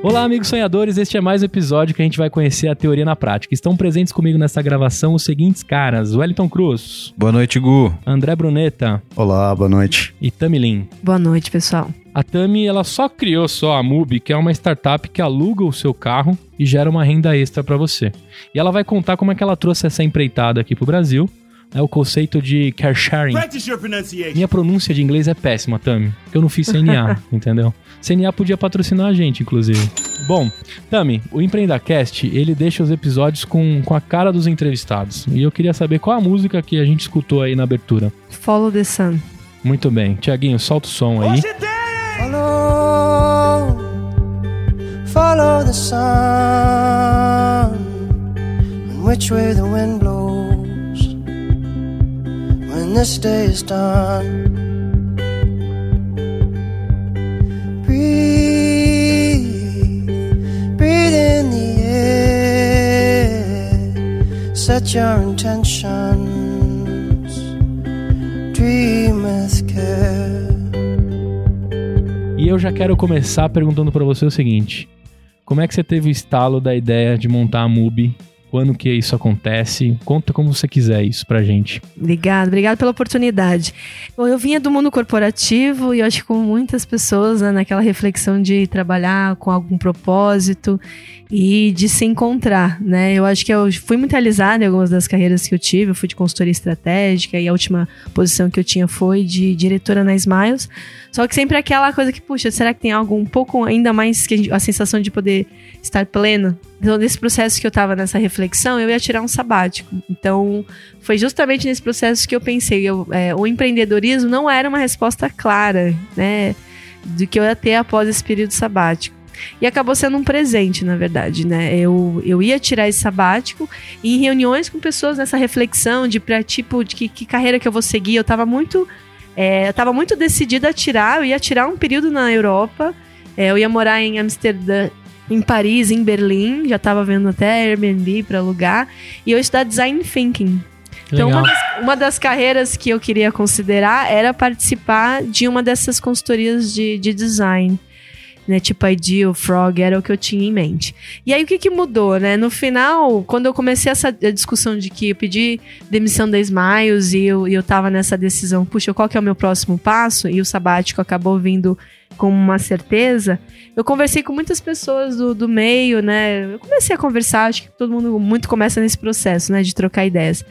Olá, amigos sonhadores. Este é mais um episódio que a gente vai conhecer a teoria na prática. Estão presentes comigo nessa gravação os seguintes caras: Wellington Cruz. Boa noite, Gu. André Bruneta. Olá, boa noite. E Tamilin. Boa noite, pessoal. A Tami, ela só criou só a Mubi, que é uma startup que aluga o seu carro e gera uma renda extra para você. E ela vai contar como é que ela trouxe essa empreitada aqui pro Brasil é o conceito de car sharing. Minha pronúncia de inglês é péssima, Tami, porque eu não fiz CNA, entendeu? CNA podia patrocinar a gente, inclusive. Bom, Tami, o EmpreendaCast, ele deixa os episódios com, com a cara dos entrevistados. E eu queria saber qual a música que a gente escutou aí na abertura. Follow the Sun. Muito bem. Tiaguinho, solta o som aí. Follow, follow the sun, which way the wind blows, when this day is done. set your intentions. Dream with care. E eu já quero começar perguntando para você o seguinte: como é que você teve o estalo da ideia de montar a MUBI quando que isso acontece? Conta como você quiser isso pra gente. Obrigada, obrigada pela oportunidade. Bom, eu vinha do mundo corporativo e acho que com muitas pessoas, né, naquela reflexão de trabalhar com algum propósito e de se encontrar, né? Eu acho que eu fui muito realizada em algumas das carreiras que eu tive. Eu fui de consultoria estratégica e a última posição que eu tinha foi de diretora na Smiles. Só que sempre aquela coisa que, puxa, será que tem algo um pouco ainda mais que a, sensação de poder estar pleno então, nesse processo que eu estava nessa reflexão, eu ia tirar um sabático. Então, foi justamente nesse processo que eu pensei, eu, é, o empreendedorismo não era uma resposta clara, né, do que eu ia ter após esse período sabático. E acabou sendo um presente, na verdade, né? Eu, eu ia tirar esse sabático e em reuniões com pessoas nessa reflexão de pra, tipo, de que, que carreira que eu vou seguir, eu estava muito. É, eu tava muito decidida a tirar, eu ia tirar um período na Europa. É, eu ia morar em Amsterdã, em Paris, em Berlim, já estava vendo até Airbnb para alugar, e eu estudar Design Thinking. Então, uma das, uma das, carreiras que eu queria considerar era participar de uma dessas consultorias de, de design. Né, tipo Ideal, Frog, era o que eu tinha em mente. E aí o que, que mudou, né? No final, quando eu comecei essa discussão de que eu pedi demissão da Smiles e eu, e eu tava nessa decisão, puxa, qual que é o meu próximo passo? E o sabático acabou vindo com uma certeza, eu conversei com muitas pessoas do, do meio, né? Eu comecei a conversar, acho que todo mundo muito começa nesse processo, né? De trocar ideias.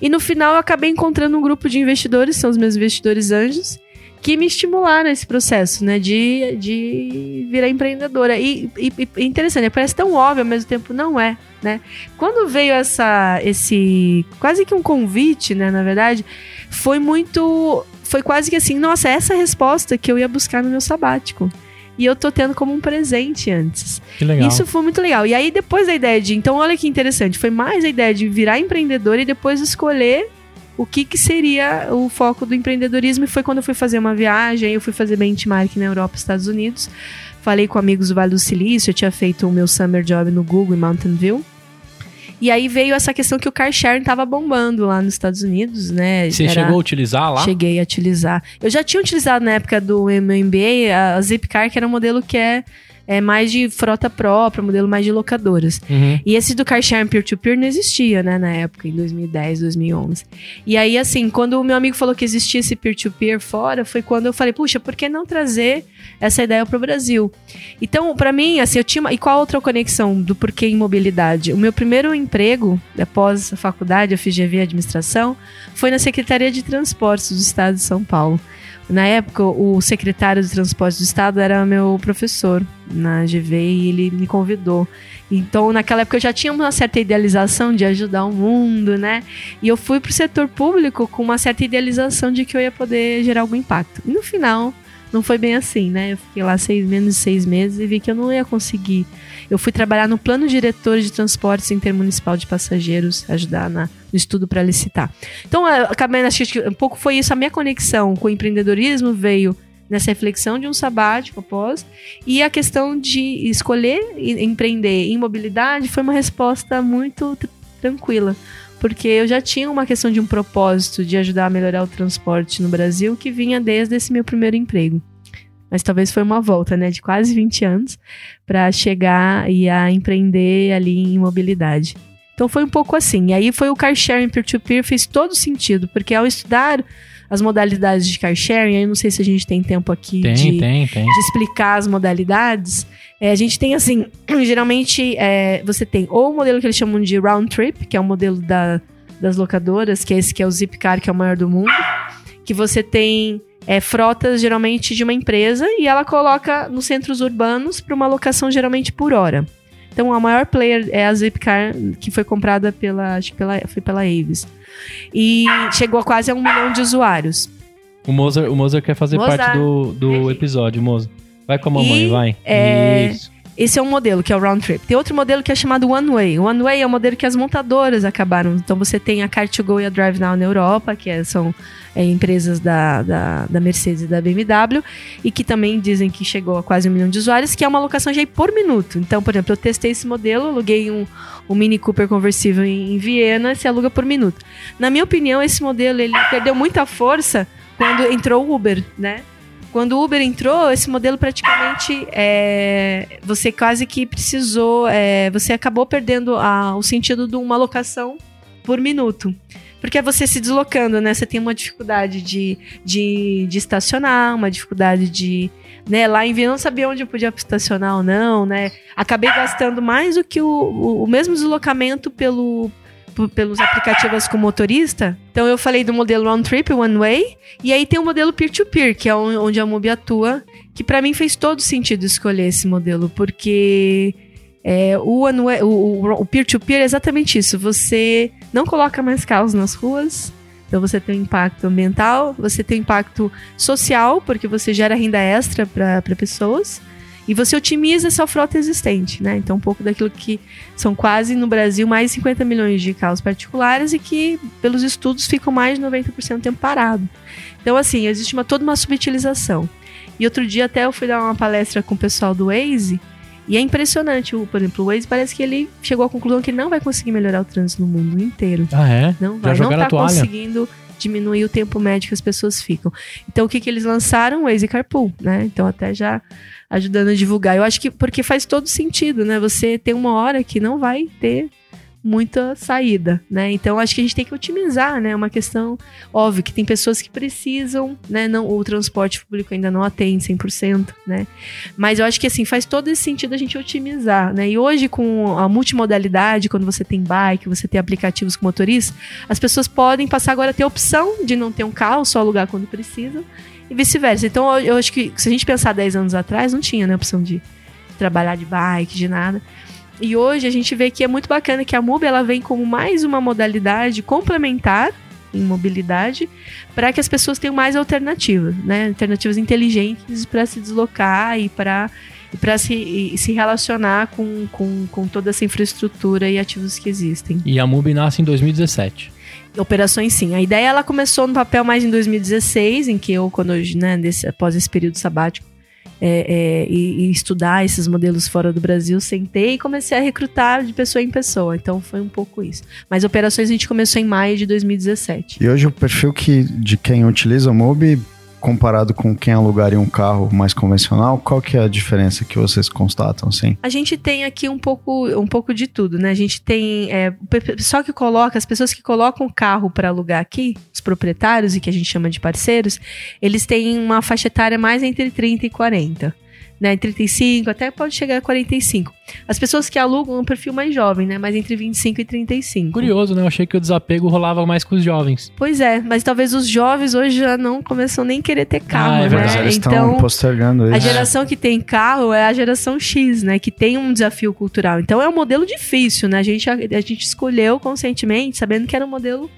E no final eu acabei encontrando um grupo de investidores, são os meus investidores anjos, que me estimularam nesse processo, né? De, de virar empreendedora. E, e, e interessante, parece tão óbvio, ao mesmo tempo não é, né? Quando veio essa, esse, quase que um convite, né? Na verdade, foi muito foi quase que assim, nossa, essa é a resposta que eu ia buscar no meu sabático. E eu tô tendo como um presente antes. Que legal. Isso foi muito legal. E aí, depois da ideia de. Então, olha que interessante. Foi mais a ideia de virar empreendedor e depois escolher o que, que seria o foco do empreendedorismo. E foi quando eu fui fazer uma viagem, eu fui fazer benchmark na Europa e Estados Unidos. Falei com amigos do Vale do Silício, eu tinha feito o meu summer job no Google em Mountain View. E aí veio essa questão que o car sharing tava bombando lá nos Estados Unidos, né? Você Era... chegou a utilizar lá? Cheguei a utilizar. Eu já tinha utilizado na época do meu MBA a Zipcar, que era um modelo que é é mais de frota própria, modelo mais de locadoras. Uhum. E esse do car sharing peer-to-peer não existia, né, na época, em 2010, 2011. E aí, assim, quando o meu amigo falou que existia esse peer-to-peer fora, foi quando eu falei, puxa, por que não trazer essa ideia para o Brasil? Então, para mim, assim, eu tinha. E qual a outra conexão do porquê em mobilidade? O meu primeiro emprego, após a faculdade, a FGV Administração, foi na Secretaria de Transportes do Estado de São Paulo. Na época, o secretário de Transporte do Estado era meu professor na GV e ele me convidou. Então, naquela época, eu já tinha uma certa idealização de ajudar o mundo, né? E eu fui para o setor público com uma certa idealização de que eu ia poder gerar algum impacto. E no final, não foi bem assim, né? Eu fiquei lá seis, menos de seis meses e vi que eu não ia conseguir. Eu fui trabalhar no plano diretor de transportes intermunicipal de passageiros, ajudar na, no estudo para licitar. Então, acabei, acho que um pouco foi isso, a minha conexão com o empreendedorismo veio nessa reflexão de um sabático após. E a questão de escolher empreender em mobilidade foi uma resposta muito tranquila. Porque eu já tinha uma questão de um propósito de ajudar a melhorar o transporte no Brasil que vinha desde esse meu primeiro emprego. Mas talvez foi uma volta, né, de quase 20 anos para chegar e a empreender ali em mobilidade. Então foi um pouco assim. E aí foi o car sharing peer-to-peer, fez todo sentido, porque ao estudar as modalidades de car sharing, aí não sei se a gente tem tempo aqui tem, de, tem, tem. de explicar as modalidades. É, a gente tem assim, geralmente é, você tem ou o modelo que eles chamam de round trip, que é o modelo da, das locadoras, que é esse que é o Zipcar, que é o maior do mundo, que você tem é, frotas geralmente de uma empresa e ela coloca nos centros urbanos para uma locação geralmente por hora. Então a maior player é a Zipcar, que foi comprada pela, acho que pela, foi pela Avis. E chegou a quase a um milhão de usuários. O Mozart, o Mozart quer fazer Mozart. parte do, do episódio, Mozart. Vai com a mamãe, E, vai. é, Isso. Esse é um modelo, que é o round trip. Tem outro modelo que é chamado One Way. O One Way é o modelo que as montadoras acabaram. Então você tem a Car2Go e a Drive Now na Europa, que é- são é, empresas da, da, da Mercedes e da BMW, e que também dizem que chegou a quase um milhão de usuários, que é uma locação já por minuto. Então, por exemplo, eu testei esse modelo, aluguei um, um Mini Cooper conversível em, em Viena, se aluga por minuto. Na minha opinião, esse modelo ele perdeu muita força quando entrou o Uber, né? Quando o Uber entrou, esse modelo praticamente é, você quase que precisou, é, você acabou perdendo a- o sentido de uma locação por minuto. Porque é você se deslocando, né? Você tem uma dificuldade de, de, de estacionar, uma dificuldade de. Né? Lá em Viena não sabia onde eu podia estacionar ou não, né? Acabei gastando mais do que o, o, o mesmo deslocamento pelo, pelos aplicativos com motorista. Então eu falei do modelo round trip, one way, e aí tem o modelo peer-to-peer, que é on- onde a Mobi atua, que pra mim fez todo sentido escolher esse modelo, porque é, o o- o o peer-to-peer é exatamente isso. Você não coloca mais carros nas ruas. Então você tem um impacto ambiental, você tem impacto social, porque você gera renda extra para pessoas. E você otimiza essa frota existente, né? Então, um pouco daquilo que são quase no Brasil mais de 50 milhões de carros particulares e que, pelos estudos, ficam mais de 90% do tempo parado. Então, assim, existe uma, toda uma subutilização. E outro dia até eu fui dar uma palestra com o pessoal do Waze e é impressionante. O, por exemplo, o Waze parece que ele chegou à conclusão que ele não vai conseguir melhorar o trânsito no mundo inteiro. Ah, é? Não Já vai, não jogaram tá conseguindo diminuir o tempo médio que as pessoas ficam. Então, o que, que eles lançaram? O Waze Carpool, né? Então, até já ajudando a divulgar. Eu acho que porque faz todo sentido, né? Você tem uma hora que não vai ter muita saída, né? Então acho que a gente tem que otimizar, né? Uma questão óbvio que tem pessoas que precisam, né? Não, o transporte público ainda não atende 100%, né? Mas eu acho que assim faz todo esse sentido a gente otimizar, né? E hoje com a multimodalidade, quando você tem bike, você tem aplicativos com motorista, as pessoas podem passar agora a ter a opção de não ter um carro, só alugar quando precisam e vice-versa. Então eu, eu acho que se a gente pensar 10 anos atrás, não tinha, né, opção de trabalhar de bike, de nada. E hoje a gente vê que é muito bacana que a MUB ela vem como mais uma modalidade complementar em mobilidade para que as pessoas tenham mais alternativas, né? Alternativas inteligentes para se deslocar e para para se, se relacionar com, com, com toda essa infraestrutura e ativos que existem. E a MUBI nasce em 2017. Operações sim. A ideia ela começou no papel mais em 2016, em que eu, quando eu, né, desse, após esse período sabático, é, é, e, e estudar esses modelos fora do Brasil, sentei e comecei a recrutar de pessoa em pessoa. Então foi um pouco isso. Mas operações a gente começou em maio de 2017. E hoje o perfil que, de quem utiliza o Mobi, comparado com quem alugaria um carro mais convencional, qual que é a diferença que vocês constatam, assim? A gente tem aqui um pouco, um pouco de tudo, né? A gente tem é, pessoal que coloca, as pessoas que colocam o carro para alugar aqui, os proprietários e que a gente chama de parceiros, eles têm uma faixa etária mais entre 30 e 40. Né, 35, até pode chegar a 45. As pessoas que alugam um perfil mais jovem, né? Mais entre 25 e 35. Curioso, né? Eu achei que o desapego rolava mais com os jovens. Pois é, mas talvez os jovens hoje já não começam nem a querer ter carro, Ah, é né? verdade. Eles estão Então, postergando isso. a geração que tem carro é a geração X, né? Que tem um desafio cultural. Então é um modelo difícil, né? A gente, a, a gente escolheu conscientemente, sabendo que era um modelo.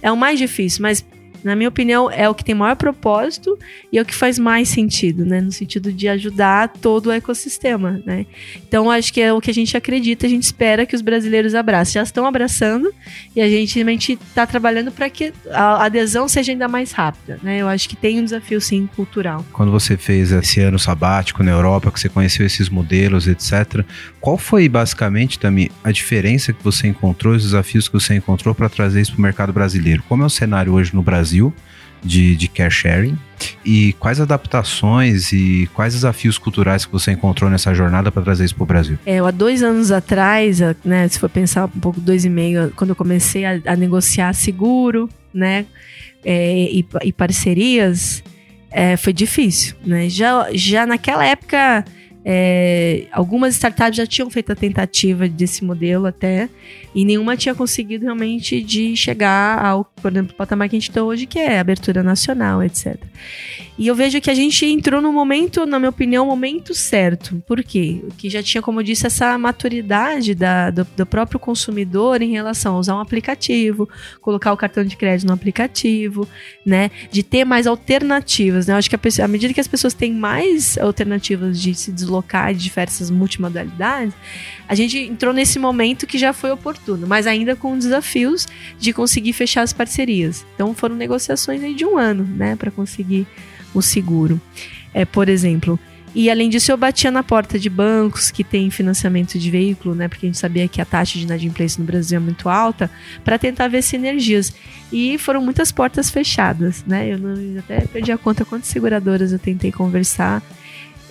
É o mais difícil, mas Na minha opinião, é o que tem maior propósito e é o que faz mais sentido, né? No sentido de ajudar todo o ecossistema, né? Então, acho que é o que a gente acredita, a gente espera que os brasileiros abracem. Já estão abraçando e a gente está trabalhando para que a adesão seja ainda mais rápida, né? Eu acho que tem um desafio, sim, cultural. Quando você fez esse ano sabático na Europa, que você conheceu esses modelos, etc., qual foi basicamente também a diferença que você encontrou, os desafios que você encontrou para trazer isso para o mercado brasileiro? Como é o cenário hoje no Brasil? De, de care sharing e quais adaptações e quais desafios culturais que você encontrou nessa jornada para trazer isso para o Brasil? É, há dois anos atrás, né, se for pensar um pouco, dois e meio, quando eu comecei a, a negociar seguro, né, é, e, e, parcerias, é, foi difícil, né? Já, já naquela época é, algumas startups já tinham feito a tentativa desse modelo até, e nenhuma tinha conseguido realmente de chegar ao, por exemplo, patamar que a gente está hoje, que é abertura nacional, etc. E eu vejo que a gente entrou no momento, na minha opinião, momento certo. Por quê? Que já tinha, como eu disse, essa maturidade da, do, do, próprio consumidor em relação a usar um aplicativo, colocar o cartão de crédito no aplicativo, né? De ter mais alternativas. Né? Eu acho que à medida que as pessoas têm mais alternativas de se deslocar de diversas multimodalidades, a gente entrou nesse momento que já foi oportuno, mas ainda com desafios de conseguir fechar as parcerias. Então foram negociações aí de um ano, né, para conseguir o seguro. É, por exemplo, e além disso, eu batia na porta de bancos que têm financiamento de veículo, né? Porque a gente sabia que a taxa de inadimplência no Brasil é muito alta, para tentar ver sinergias. E foram muitas portas fechadas, né? Eu, não, eu até perdi a conta quantas seguradoras eu tentei conversar.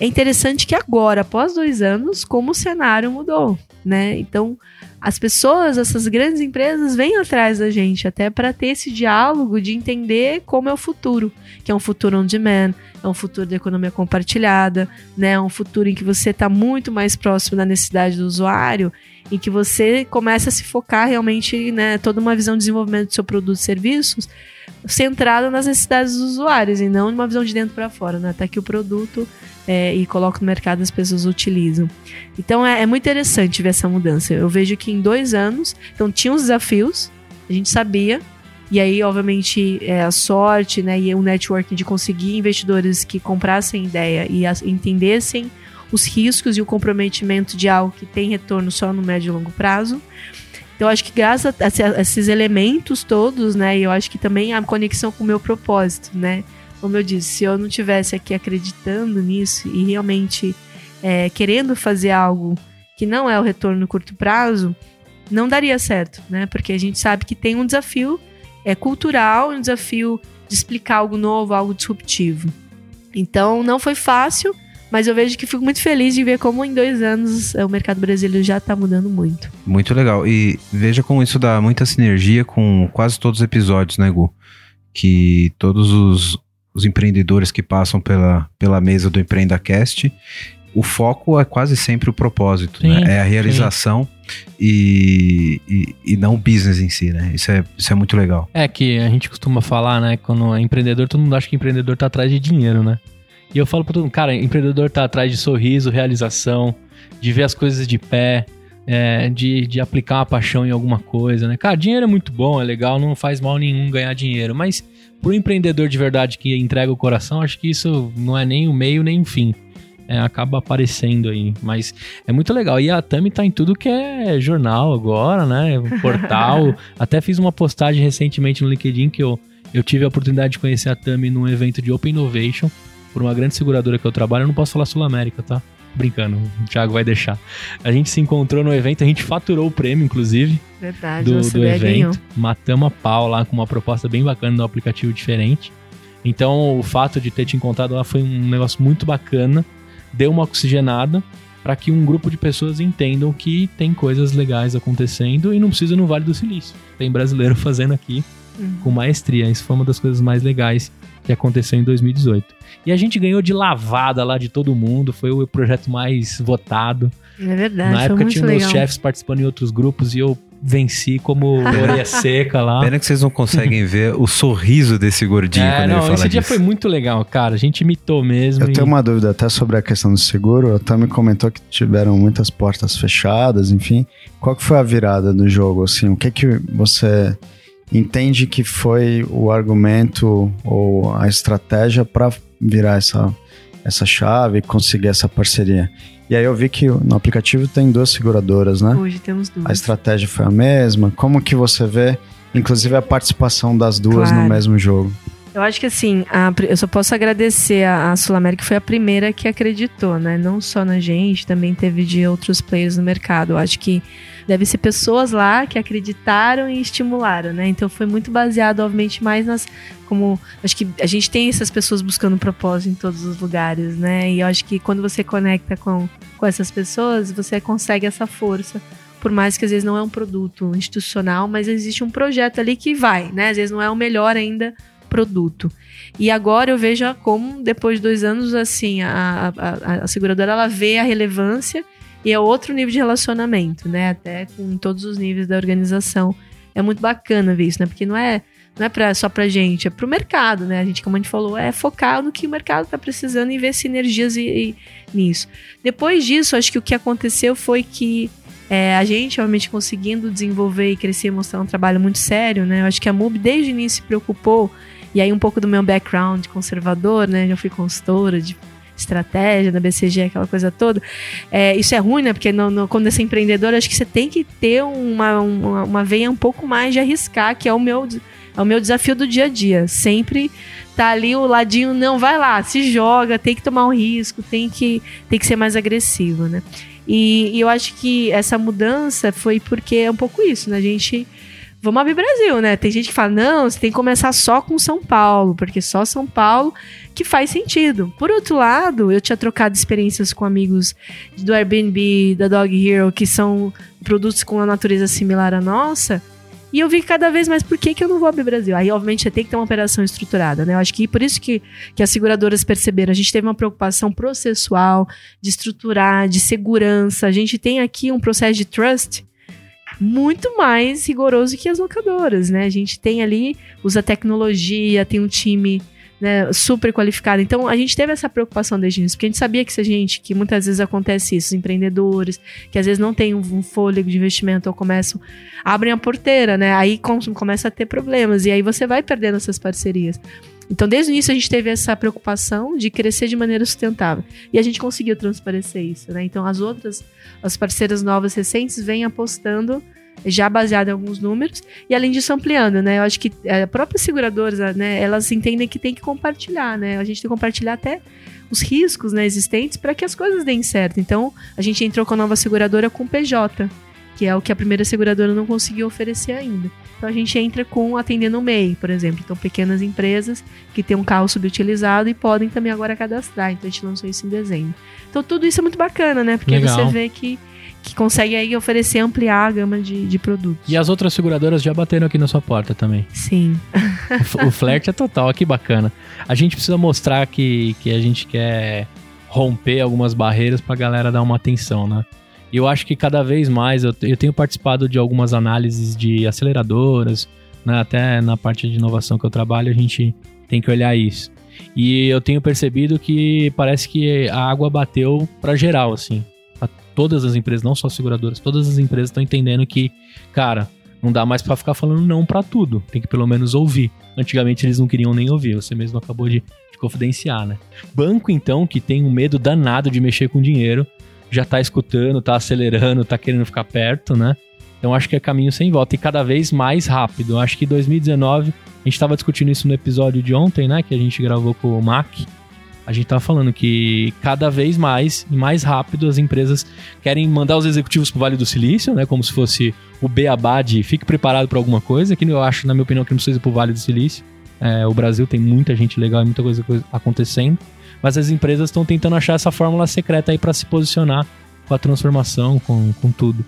É interessante que agora, após dois anos, como o cenário mudou, né? Então, as pessoas, essas grandes empresas, vêm atrás da gente até para ter esse diálogo de entender como é o futuro, que é um futuro on demand, é um futuro da economia compartilhada, né? É um futuro em que você está muito mais próximo da necessidade do usuário, em que você começa a se focar realmente, né, toda uma visão de desenvolvimento do seu produto e serviços centrada nas necessidades dos usuários e não numa visão de dentro para fora, né? Até que o produto é, e coloca no mercado as pessoas utilizam. Então é, é, muito interessante ver essa mudança. Eu vejo que em dois anos, então tinha os desafios, a gente sabia, e aí, obviamente, é, a sorte né, e o networking de conseguir investidores que comprassem ideia e as, entendessem os riscos e o comprometimento de algo que tem retorno só no médio e longo prazo. Então, acho que graças a, esses elementos todos, né, eu acho que também a conexão com o meu propósito, né, como eu disse, se eu não tivesse aqui acreditando nisso e realmente é, querendo fazer algo que não é o retorno no curto prazo, não daria certo, né? Porque a gente sabe que tem um desafio é, cultural, um desafio de explicar algo novo, algo disruptivo. Então, não foi fácil, mas eu vejo que fico muito feliz de ver como em dois anos é, o mercado brasileiro já está mudando muito. Muito legal. E veja como isso dá muita sinergia com quase todos os episódios, né, Gu? Que todos os, os empreendedores que passam pela, pela mesa do EmpreendaCast, o foco é quase sempre o propósito, sim, né? É a realização e, e, e, não o business em si, né? Isso é, isso é muito legal. É que a gente costuma falar, né? Quando é empreendedor, todo mundo acha que empreendedor tá atrás de dinheiro, né? E eu falo pra todo mundo, cara, empreendedor tá atrás de sorriso, realização, de ver as coisas de pé, é, de, de aplicar uma paixão em alguma coisa, né? Cara, dinheiro é muito bom, é legal, não faz mal nenhum ganhar dinheiro, mas pro empreendedor de verdade que entrega o coração, acho que isso não é nem o meio nem o fim. É, acaba aparecendo aí, mas é muito legal. E a Tami tá em tudo que é jornal agora, né? Portal. Até fiz uma postagem recentemente no LinkedIn que eu, eu tive a oportunidade de conhecer a Tami num evento de Open Innovation por uma grande seguradora que eu trabalho. Eu não posso falar Sul América, tá? Brincando, o Thiago vai deixar. A gente se encontrou no evento, a gente faturou o prêmio, inclusive. Verdade, do, do evento. Matamos a pau lá com uma proposta bem bacana no aplicativo diferente. Então, o fato de ter te encontrado lá foi um negócio muito bacana. Deu uma oxigenada para que um grupo de pessoas entendam que tem coisas legais acontecendo e não precisa no Vale do Silício. Tem brasileiro fazendo aqui uhum. com maestria. Isso foi uma das coisas mais legais que aconteceu em 2018. E a gente ganhou de lavada lá de todo mundo, foi o projeto mais votado. É verdade. Na época tinha meus chefes participando em outros grupos e eu venci como orelha seca lá. Pena que vocês não conseguem ver o sorriso desse gordinho é, quando não, ele fala esse disso. dia foi muito legal, cara. A gente imitou mesmo. Eu e... tenho uma dúvida até sobre a questão do seguro. A Tami comentou que tiveram muitas portas fechadas, enfim. Qual que foi a virada do jogo, assim? O que que você entende que foi o argumento ou a estratégia para virar essa, essa chave e conseguir essa parceria? E aí eu vi que no aplicativo tem duas seguradoras, né? Hoje temos duas. A estratégia foi a mesma? Como que você vê, inclusive, a participação das duas Claro. no mesmo jogo? Eu acho que assim, a eu só posso agradecer a, a Sul América, foi a primeira que acreditou, né? Não só na gente, também teve de outros players no mercado. Eu acho que deve ser pessoas lá que acreditaram e estimularam, né? Então foi muito baseado, obviamente, mais nas. Como. Acho que a gente tem essas pessoas buscando propósito em todos os lugares, né? E eu acho que quando você conecta com, com essas pessoas, você consegue essa força. Por mais que às vezes não é um produto institucional, mas existe um projeto ali que vai, né? Às vezes não é o melhor ainda produto. E agora eu vejo como, depois de dois anos, assim, a, a, a seguradora ela vê a relevância e é outro nível de relacionamento, né? Até com todos os níveis da organização. É muito bacana ver isso, né? Porque não é, não é pra, só pra gente, é pro mercado, né? A gente, como a gente falou, é focar no que o mercado tá precisando e ver sinergias e, e nisso. Depois disso, acho que o que aconteceu foi que é, a gente, obviamente, conseguindo desenvolver e crescer e mostrar um trabalho muito sério, né? Eu acho que a MUB desde o início se preocupou e aí um pouco do meu background conservador, né? Já fui consultora de estratégia da BCG, aquela coisa toda. É, isso é ruim, né? Porque no, no- quando você é empreendedor, acho que você tem que ter uma, uma, uma veia um pouco mais de arriscar, que é o meu, é o meu desafio do dia a dia. Sempre tá ali o ladinho, não, vai lá, se joga, tem que tomar um risco, tem que, tem que ser mais agressivo, né? E, e eu acho que essa mudança foi porque é um pouco isso, né? A gente vamos abrir Brasil, né? Tem gente que fala, não, você tem que começar só com São Paulo, porque só São Paulo que faz sentido. Por outro lado, eu tinha trocado experiências com amigos do Airbnb, da Dog Hero, que são produtos com uma natureza similar à nossa, e eu vi cada vez mais por que, que eu não vou abrir Brasil. Aí, obviamente, tem que ter uma operação estruturada, né? Eu acho que por isso que, que as seguradoras perceberam. A gente teve uma preocupação processual, de estruturar, de segurança. A gente tem aqui um processo de trust muito mais rigoroso que as locadoras, né? A gente tem ali, usa tecnologia, tem um time né, super qualificado. Então, a gente teve essa preocupação desde o início, porque a gente sabia que se a gente, que muitas vezes acontece isso, empreendedores, que às vezes não tem um, fôlego de investimento ou começam, abrem a porteira, né? Aí com- começa a ter problemas, e aí você vai perdendo essas parcerias. Então, desde o início, a gente teve essa preocupação de crescer de maneira sustentável. E a gente conseguiu transparecer isso, né? Então, as outras, as parceiras novas recentes vêm apostando já baseado em alguns números e além disso ampliando, né? Eu acho que é, próprias seguradoras, né, elas entendem que tem que compartilhar, né? A gente tem que compartilhar até os riscos, né, existentes para que as coisas deem certo. Então, a gente entrou com a nova seguradora com PJ, que é o que a primeira seguradora não conseguiu oferecer ainda. Então a gente entra com atendendo o MEI, por exemplo. Então, pequenas empresas que têm um carro subutilizado e podem também agora cadastrar. Então a gente lançou isso em dezembro. Então tudo isso é muito bacana, né? Porque Legal. você vê que, que consegue aí oferecer, ampliar a gama de, de produtos. E as outras seguradoras já bateram aqui na sua porta também. Sim. O O flerte é total, que bacana. A gente precisa mostrar que, que a gente quer romper algumas barreiras pra galera dar uma atenção, né? E eu acho que cada vez mais, eu, eu tenho participado de algumas análises de aceleradoras, né? até na parte de inovação que eu trabalho, a gente tem que olhar isso. E eu tenho percebido que parece que a água bateu pra geral, assim. Todas as empresas, não só seguradoras, todas as empresas estão entendendo que, cara, não dá mais pra ficar falando não pra tudo. Tem que pelo menos ouvir. Antigamente eles não queriam nem ouvir, você mesmo acabou de, de confidenciar, né? Banco, então, que tem um medo danado de mexer com dinheiro, já tá escutando, tá acelerando, tá querendo ficar perto, né? Então acho que é caminho sem volta e cada vez mais rápido. Acho que 2019, a gente tava discutindo isso no episódio de ontem, né? Que a gente gravou com o Mac. A gente tava falando que cada vez mais e mais rápido as empresas querem mandar os executivos pro Vale do Silício, né? Como se fosse o beabá de fique preparado para alguma coisa, que eu acho, na minha opinião, que não precisa ir pro Vale do Silício. É, o Brasil tem muita gente legal e muita coisa coisa acontecendo, mas as empresas estão tentando achar essa fórmula secreta aí para se posicionar com a transformação, com, com tudo.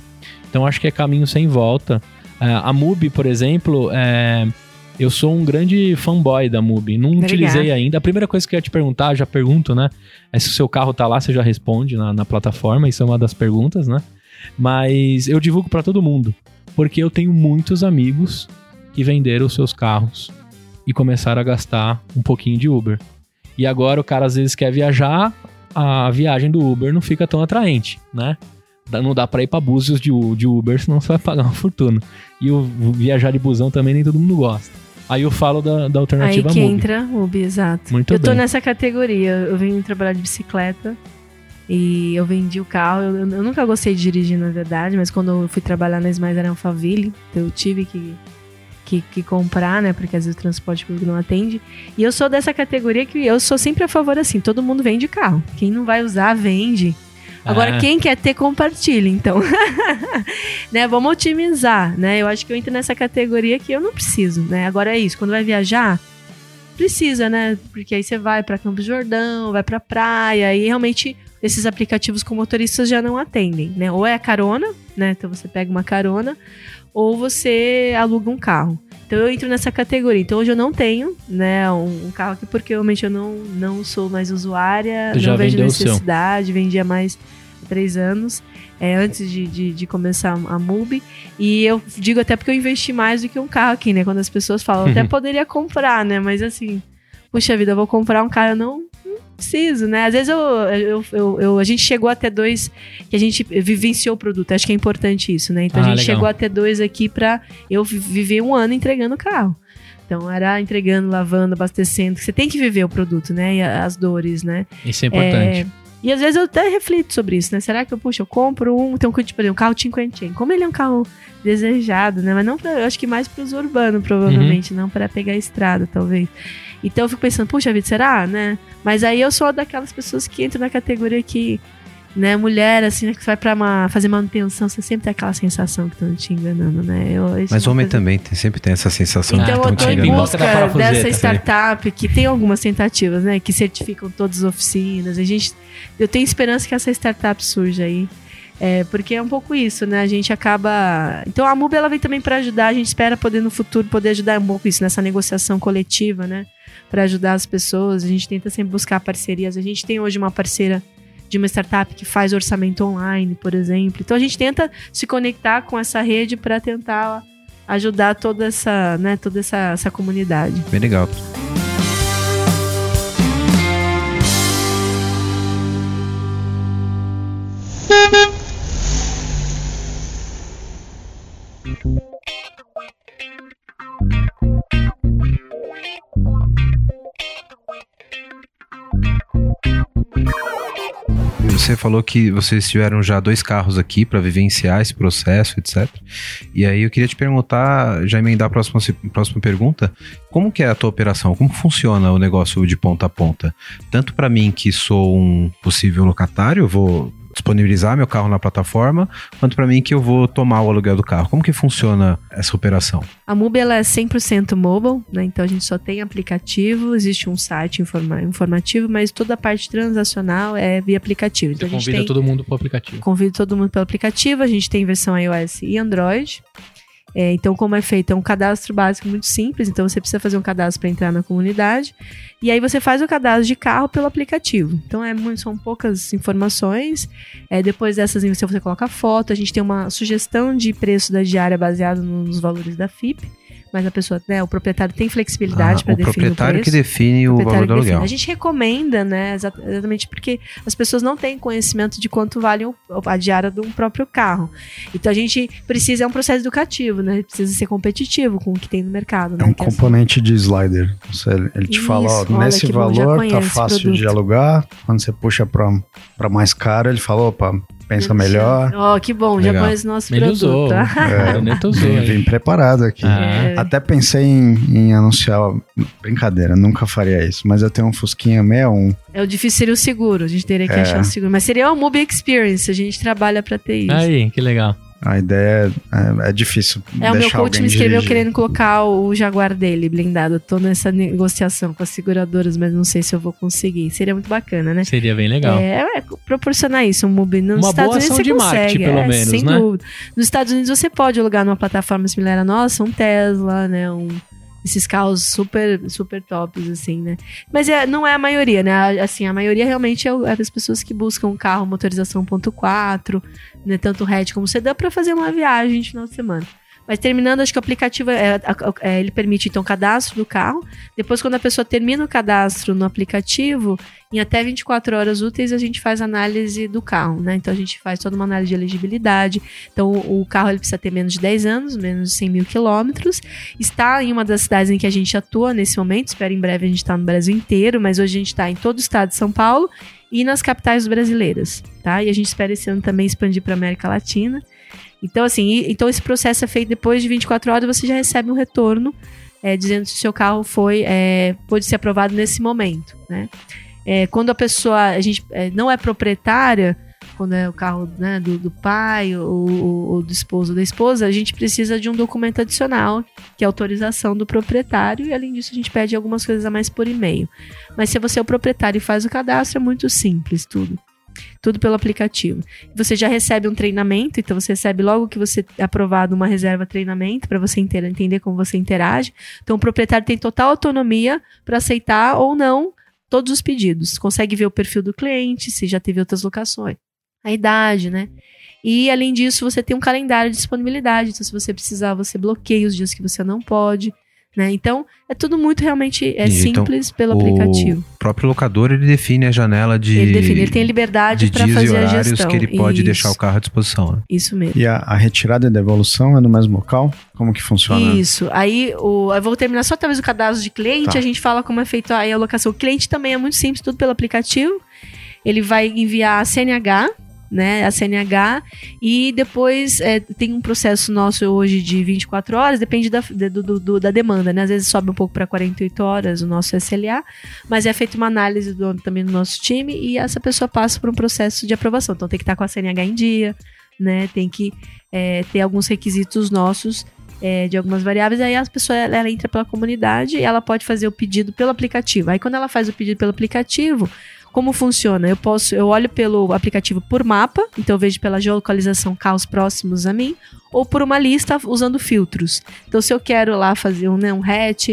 Então acho que é caminho sem volta. É, a MUBI, por exemplo, é, eu sou um grande fanboy da MUBI. Não Obrigada. utilizei ainda. A primeira coisa que eu ia te perguntar, já pergunto, né? É se o seu carro tá lá, você já responde na, na plataforma. Isso é uma das perguntas, né? Mas eu divulgo para todo mundo. Porque eu tenho muitos amigos que venderam os seus carros e começaram a gastar um pouquinho de Uber. E agora o cara às vezes quer viajar, a viagem do Uber não fica tão atraente, né? não dá pra ir pra Búzios de, de Uber, senão você vai pagar uma fortuna. E o viajar de busão também nem todo mundo gosta. Aí eu falo da, da Aí alternativa que Mubi. entra Ubi, exato. Muito eu tô bem. nessa categoria. Eu venho trabalhar de bicicleta e eu vendi o carro. Eu, eu nunca gostei de dirigir, na verdade, mas quando eu fui trabalhar na Smiles era Alphaville, então eu tive que, que, que comprar, né? Porque às vezes o transporte público não atende. E eu sou dessa categoria que eu sou sempre a favor assim: todo mundo vende carro. Quem não vai usar, vende. Agora, Ah. quem quer ter, compartilha, então. né, vamos otimizar, né? Eu acho que eu entro nessa categoria que eu não preciso, né? Agora é isso, quando vai viajar, precisa, né? Porque aí você vai pra Campos do Jordão, vai pra praia, e realmente esses aplicativos com motoristas já não atendem, né? Ou é a carona, né? Então você pega uma carona, ou você aluga um carro. Então eu entro nessa categoria. Então hoje eu não tenho, né, um, um carro aqui porque realmente eu não, não sou mais usuária, já não vejo necessidade, vendi há mais três anos, é, antes de, de, de começar a MUBI. E eu digo até porque eu investi mais do que um carro aqui, né? Quando as pessoas falam, eu até poderia comprar, né? Mas assim, puxa vida, eu vou comprar um carro, eu não preciso, né? Às vezes eu, eu, eu, eu- a gente chegou até dois que a gente vivenciou o produto. Acho que é importante isso, né? Então Ah, a gente legal. chegou até dois aqui pra eu vi- viver um ano entregando o carro. Então era entregando, lavando, abastecendo. Você tem que viver o produto, né? E as dores, né? Isso é importante. É, e às vezes eu até reflito sobre isso, né? Será que eu, puxa, eu compro um, tem um, tipo, um carro cinquentinho. Como ele é um carro desejado, né? Mas não pra, eu acho que mais pros urbanos, provavelmente, Uhum. não para pegar a estrada, talvez. Então eu fico pensando, puxa vida, será, né? Mas aí eu sou daquelas pessoas que entram na categoria que, né, mulher, assim, né, que vai pra uma- fazer manutenção, você sempre tem aquela sensação que estão te enganando, né? Eu, Mas é homem coisa- também tem, sempre tem essa sensação então de eu que tô estão em tirando. Bota na busca parafuseta, dessa Felipe. startup que tem algumas tentativas, né? Que certificam todas as oficinas. A gente, eu tenho esperança que essa startup surja aí. É, porque é um pouco isso, né? A gente acaba. Então a MUB ela vem também para ajudar. A gente espera poder no futuro poder ajudar um pouco isso nessa negociação coletiva, né? Para ajudar as pessoas. A gente tenta sempre buscar parcerias. A gente tem hoje uma parceira de uma startup que faz orçamento online, por exemplo. Então a gente tenta se conectar com essa rede para tentar ajudar toda essa, né, toda essa, essa comunidade. Bem legal. Você falou que vocês tiveram já dois carros aqui para vivenciar esse processo, etc. E aí eu queria te perguntar, já emendar a próxima, próxima pergunta, como que é a tua operação? Como funciona o negócio de ponta a ponta? Tanto para mim que sou um possível locatário, vou disponibilizar meu carro na plataforma, quanto para mim que eu vou tomar o aluguel do carro. Como que funciona essa operação? A MUB ela é 100% mobile, né? Então a gente só tem aplicativo, existe um site informa- informativo, mas toda a parte transacional é via aplicativo. Então Você a gente convida tem todo mundo pro aplicativo. Convido todo mundo pelo aplicativo. A gente tem versão iOS e Android. É, então, como é feito? É um cadastro básico muito simples. Então, você precisa fazer um cadastro para entrar na comunidade. E aí, você faz o cadastro de carro pelo aplicativo. Então, é são poucas informações. É, depois dessas, você, você coloca foto. A gente tem uma sugestão de preço da diária baseado nos valores da FIP. Mas a pessoa, né, o proprietário tem flexibilidade Ah, para o definir o proprietário preço que define o valor proprietário do aluguel. A gente recomenda, né, exa- exatamente porque as pessoas não têm conhecimento de quanto vale o- a diária de um próprio carro. Então a gente precisa, é um processo educativo, né? Precisa ser competitivo com o que tem no mercado, É né? um que é- componente de slider. Você- ele te fala, ó, Isso, nesse que bom, valor tá fácil de alugar. Quando você puxa pra mais caro, ele fala, opa, pensa melhor. Ó, que bom, já Legal. conhece o nosso Ele produto. usou. tá? É, Neto usou. Vem, hein? vem preparado aqui. Ah. É. Até pensei em, em anunciar. Brincadeira, nunca faria isso. Mas eu tenho um Fusquinha 61. É o difícil seria o seguro, a gente teria que É. achar o seguro. Mas seria o Mobile Experience, a gente trabalha pra ter isso. Aí, que legal. A ideia é, é difícil. É, o meu coach me escreveu dirigir. querendo colocar o Jaguar dele blindado. Eu tô nessa negociação com as seguradoras, mas não sei se eu vou conseguir. Seria muito bacana, né? Seria bem legal. É, é, proporcionar isso, um mobile. Nos Uma Estados boa Unidos ação você de consegue, marketing, pelo é, menos, sem né? dúvida. Nos Estados Unidos você pode alugar numa plataforma similar à nossa, um Tesla, né? Um, esses carros super, super tops, assim, né? Mas é, não é a maioria, né? Assim, a maioria realmente é, é das pessoas que buscam um carro motorização 1.4, né? Tanto hatch como sedã, pra fazer uma viagem de final de semana. Mas terminando, acho que o aplicativo é, é, ele permite então o cadastro do carro. Depois, quando a pessoa termina o cadastro no aplicativo, em até 24 horas úteis a gente faz análise do carro, né? Então a gente faz toda uma análise de elegibilidade. Então o carro ele precisa ter menos de 10 anos, menos de 100 mil quilômetros. Está em uma das cidades em que a gente atua nesse momento. Espero em breve a gente estar tá no Brasil inteiro, mas hoje a gente está em todo o estado de São Paulo e nas capitais brasileiras, tá? E a gente espera esse ano também expandir para América Latina. Então, assim, então esse processo é feito depois de 24 horas, você já recebe um retorno é, dizendo se o seu carro foi é, pode ser aprovado nesse momento, né? É, quando a pessoa a gente é, não é proprietária, quando é o carro né, do, do, pai ou, ou, do esposo ou da esposa, a gente precisa de um documento adicional, que é autorização do proprietário, e além disso a gente pede algumas coisas a mais por e-mail. Mas se você é o proprietário e faz o cadastro, é muito simples tudo tudo pelo aplicativo. Você já recebe um treinamento, então você recebe logo que você é aprovado uma reserva treinamento para você entender como você interage. Então o proprietário tem total autonomia para aceitar ou não todos os pedidos. Consegue ver o perfil do cliente, se já teve outras locações, a idade, né? E além disso, você tem um calendário de disponibilidade. Então, se você precisar, você bloqueia os dias que você não pode. Né? Então, é tudo muito realmente é então, simples pelo aplicativo. O próprio locador ele define a janela de. Ele define, ele tem liberdade para fazer a gestão. que ele pode Isso. deixar o carro à disposição. Né? Isso mesmo. E a, a, retirada e devolução é no mesmo local? Como que funciona? Isso. Aí o, eu vou terminar só talvez o cadastro de cliente, tá. a gente fala como é feito aí a alocação. O cliente também é muito simples, tudo pelo aplicativo. Ele vai enviar a CNH, né, a CNH, e depois é, tem um processo nosso hoje de 24 horas, depende da, do, do, da demanda, né, às vezes sobe um pouco para 48 horas o nosso SLA, mas é feita uma análise do, também do nosso time e essa pessoa passa por um processo de aprovação, então tem que estar com a CNH em dia, né, tem que é, ter alguns requisitos nossos é, de algumas variáveis, aí a pessoa ela, ela, entra pela comunidade e ela pode fazer o pedido pelo aplicativo. Aí quando ela faz o pedido pelo aplicativo, como funciona? Eu posso, eu olho pelo aplicativo por mapa, então eu vejo pela geolocalização carros próximos a mim, ou por uma lista usando filtros. Então, se eu quero lá fazer um, né, um hatch,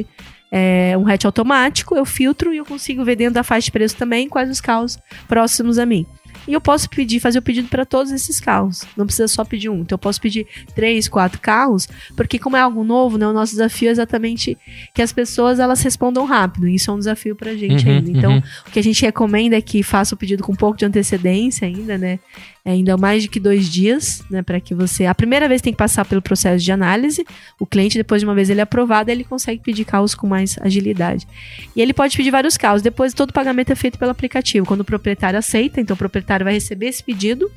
é, um hatch automático, eu filtro e eu consigo ver dentro da faixa de preço também quais os carros próximos a mim. E eu posso pedir, fazer o pedido para todos esses carros. Não precisa só pedir um. Então eu posso pedir três, quatro carros, porque como é algo novo, né, o nosso desafio é exatamente que as pessoas elas respondam rápido. E isso é um desafio pra gente uhum, ainda. Então, uhum. o que a gente recomenda é que faça o pedido com um pouco de antecedência ainda, né? É ainda mais de que dois dias, né, para que você. A primeira vez tem que passar pelo processo de análise. O cliente, depois de uma vez ele é aprovado, ele consegue pedir carros com mais agilidade. E ele pode pedir vários carros. Depois todo o pagamento é feito pelo aplicativo. Quando o proprietário aceita, então o proprietário vai receber esse pedido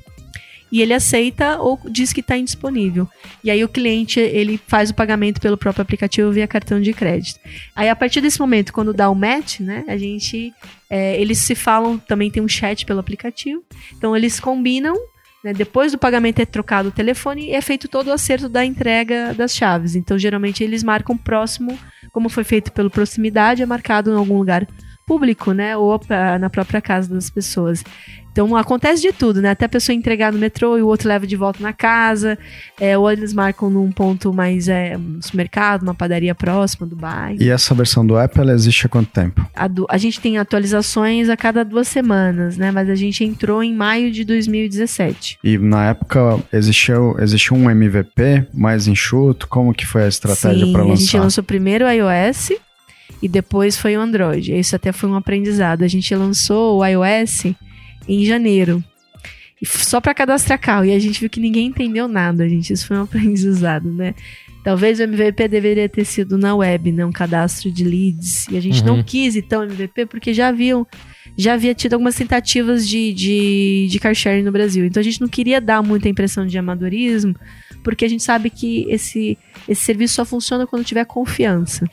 e ele aceita ou diz que está indisponível. E aí o cliente ele faz o pagamento pelo próprio aplicativo via cartão de crédito. Aí a partir desse momento, quando dá o match, né, a gente é, eles se falam, também tem um chat pelo aplicativo. Então eles combinam né, depois do pagamento é trocado o telefone e é feito todo o acerto da entrega das chaves. Então, geralmente, eles marcam próximo, como foi feito pelo proximidade, é marcado em algum lugar público, né? Ou na própria casa das pessoas. Então acontece de tudo, né? Até a pessoa entregar no metrô e o outro leva de volta na casa, é, ou eles marcam num ponto mais é, um supermercado, uma padaria próxima do bairro. E essa versão do app ela existe há quanto tempo? A, do, a gente tem atualizações a cada duas semanas, né? Mas a gente entrou em maio de 2017. E na época existiu, existiu um MVP mais enxuto? Como que foi a estratégia para lançar? A gente lançou primeiro o iOS e depois foi o Android. Isso até foi um aprendizado. A gente lançou o iOS em janeiro. Só para cadastrar carro. E a gente viu que ninguém entendeu nada, gente. Isso foi um aprendizado, né? Talvez o MVP deveria ter sido na web, né? Um cadastro de leads. E a gente uhum. não quis então MVP porque já haviam já havia tido algumas tentativas de, de, de car sharing no Brasil. Então a gente não queria dar muita impressão de amadorismo, porque a gente sabe que esse, esse serviço só funciona quando tiver confiança.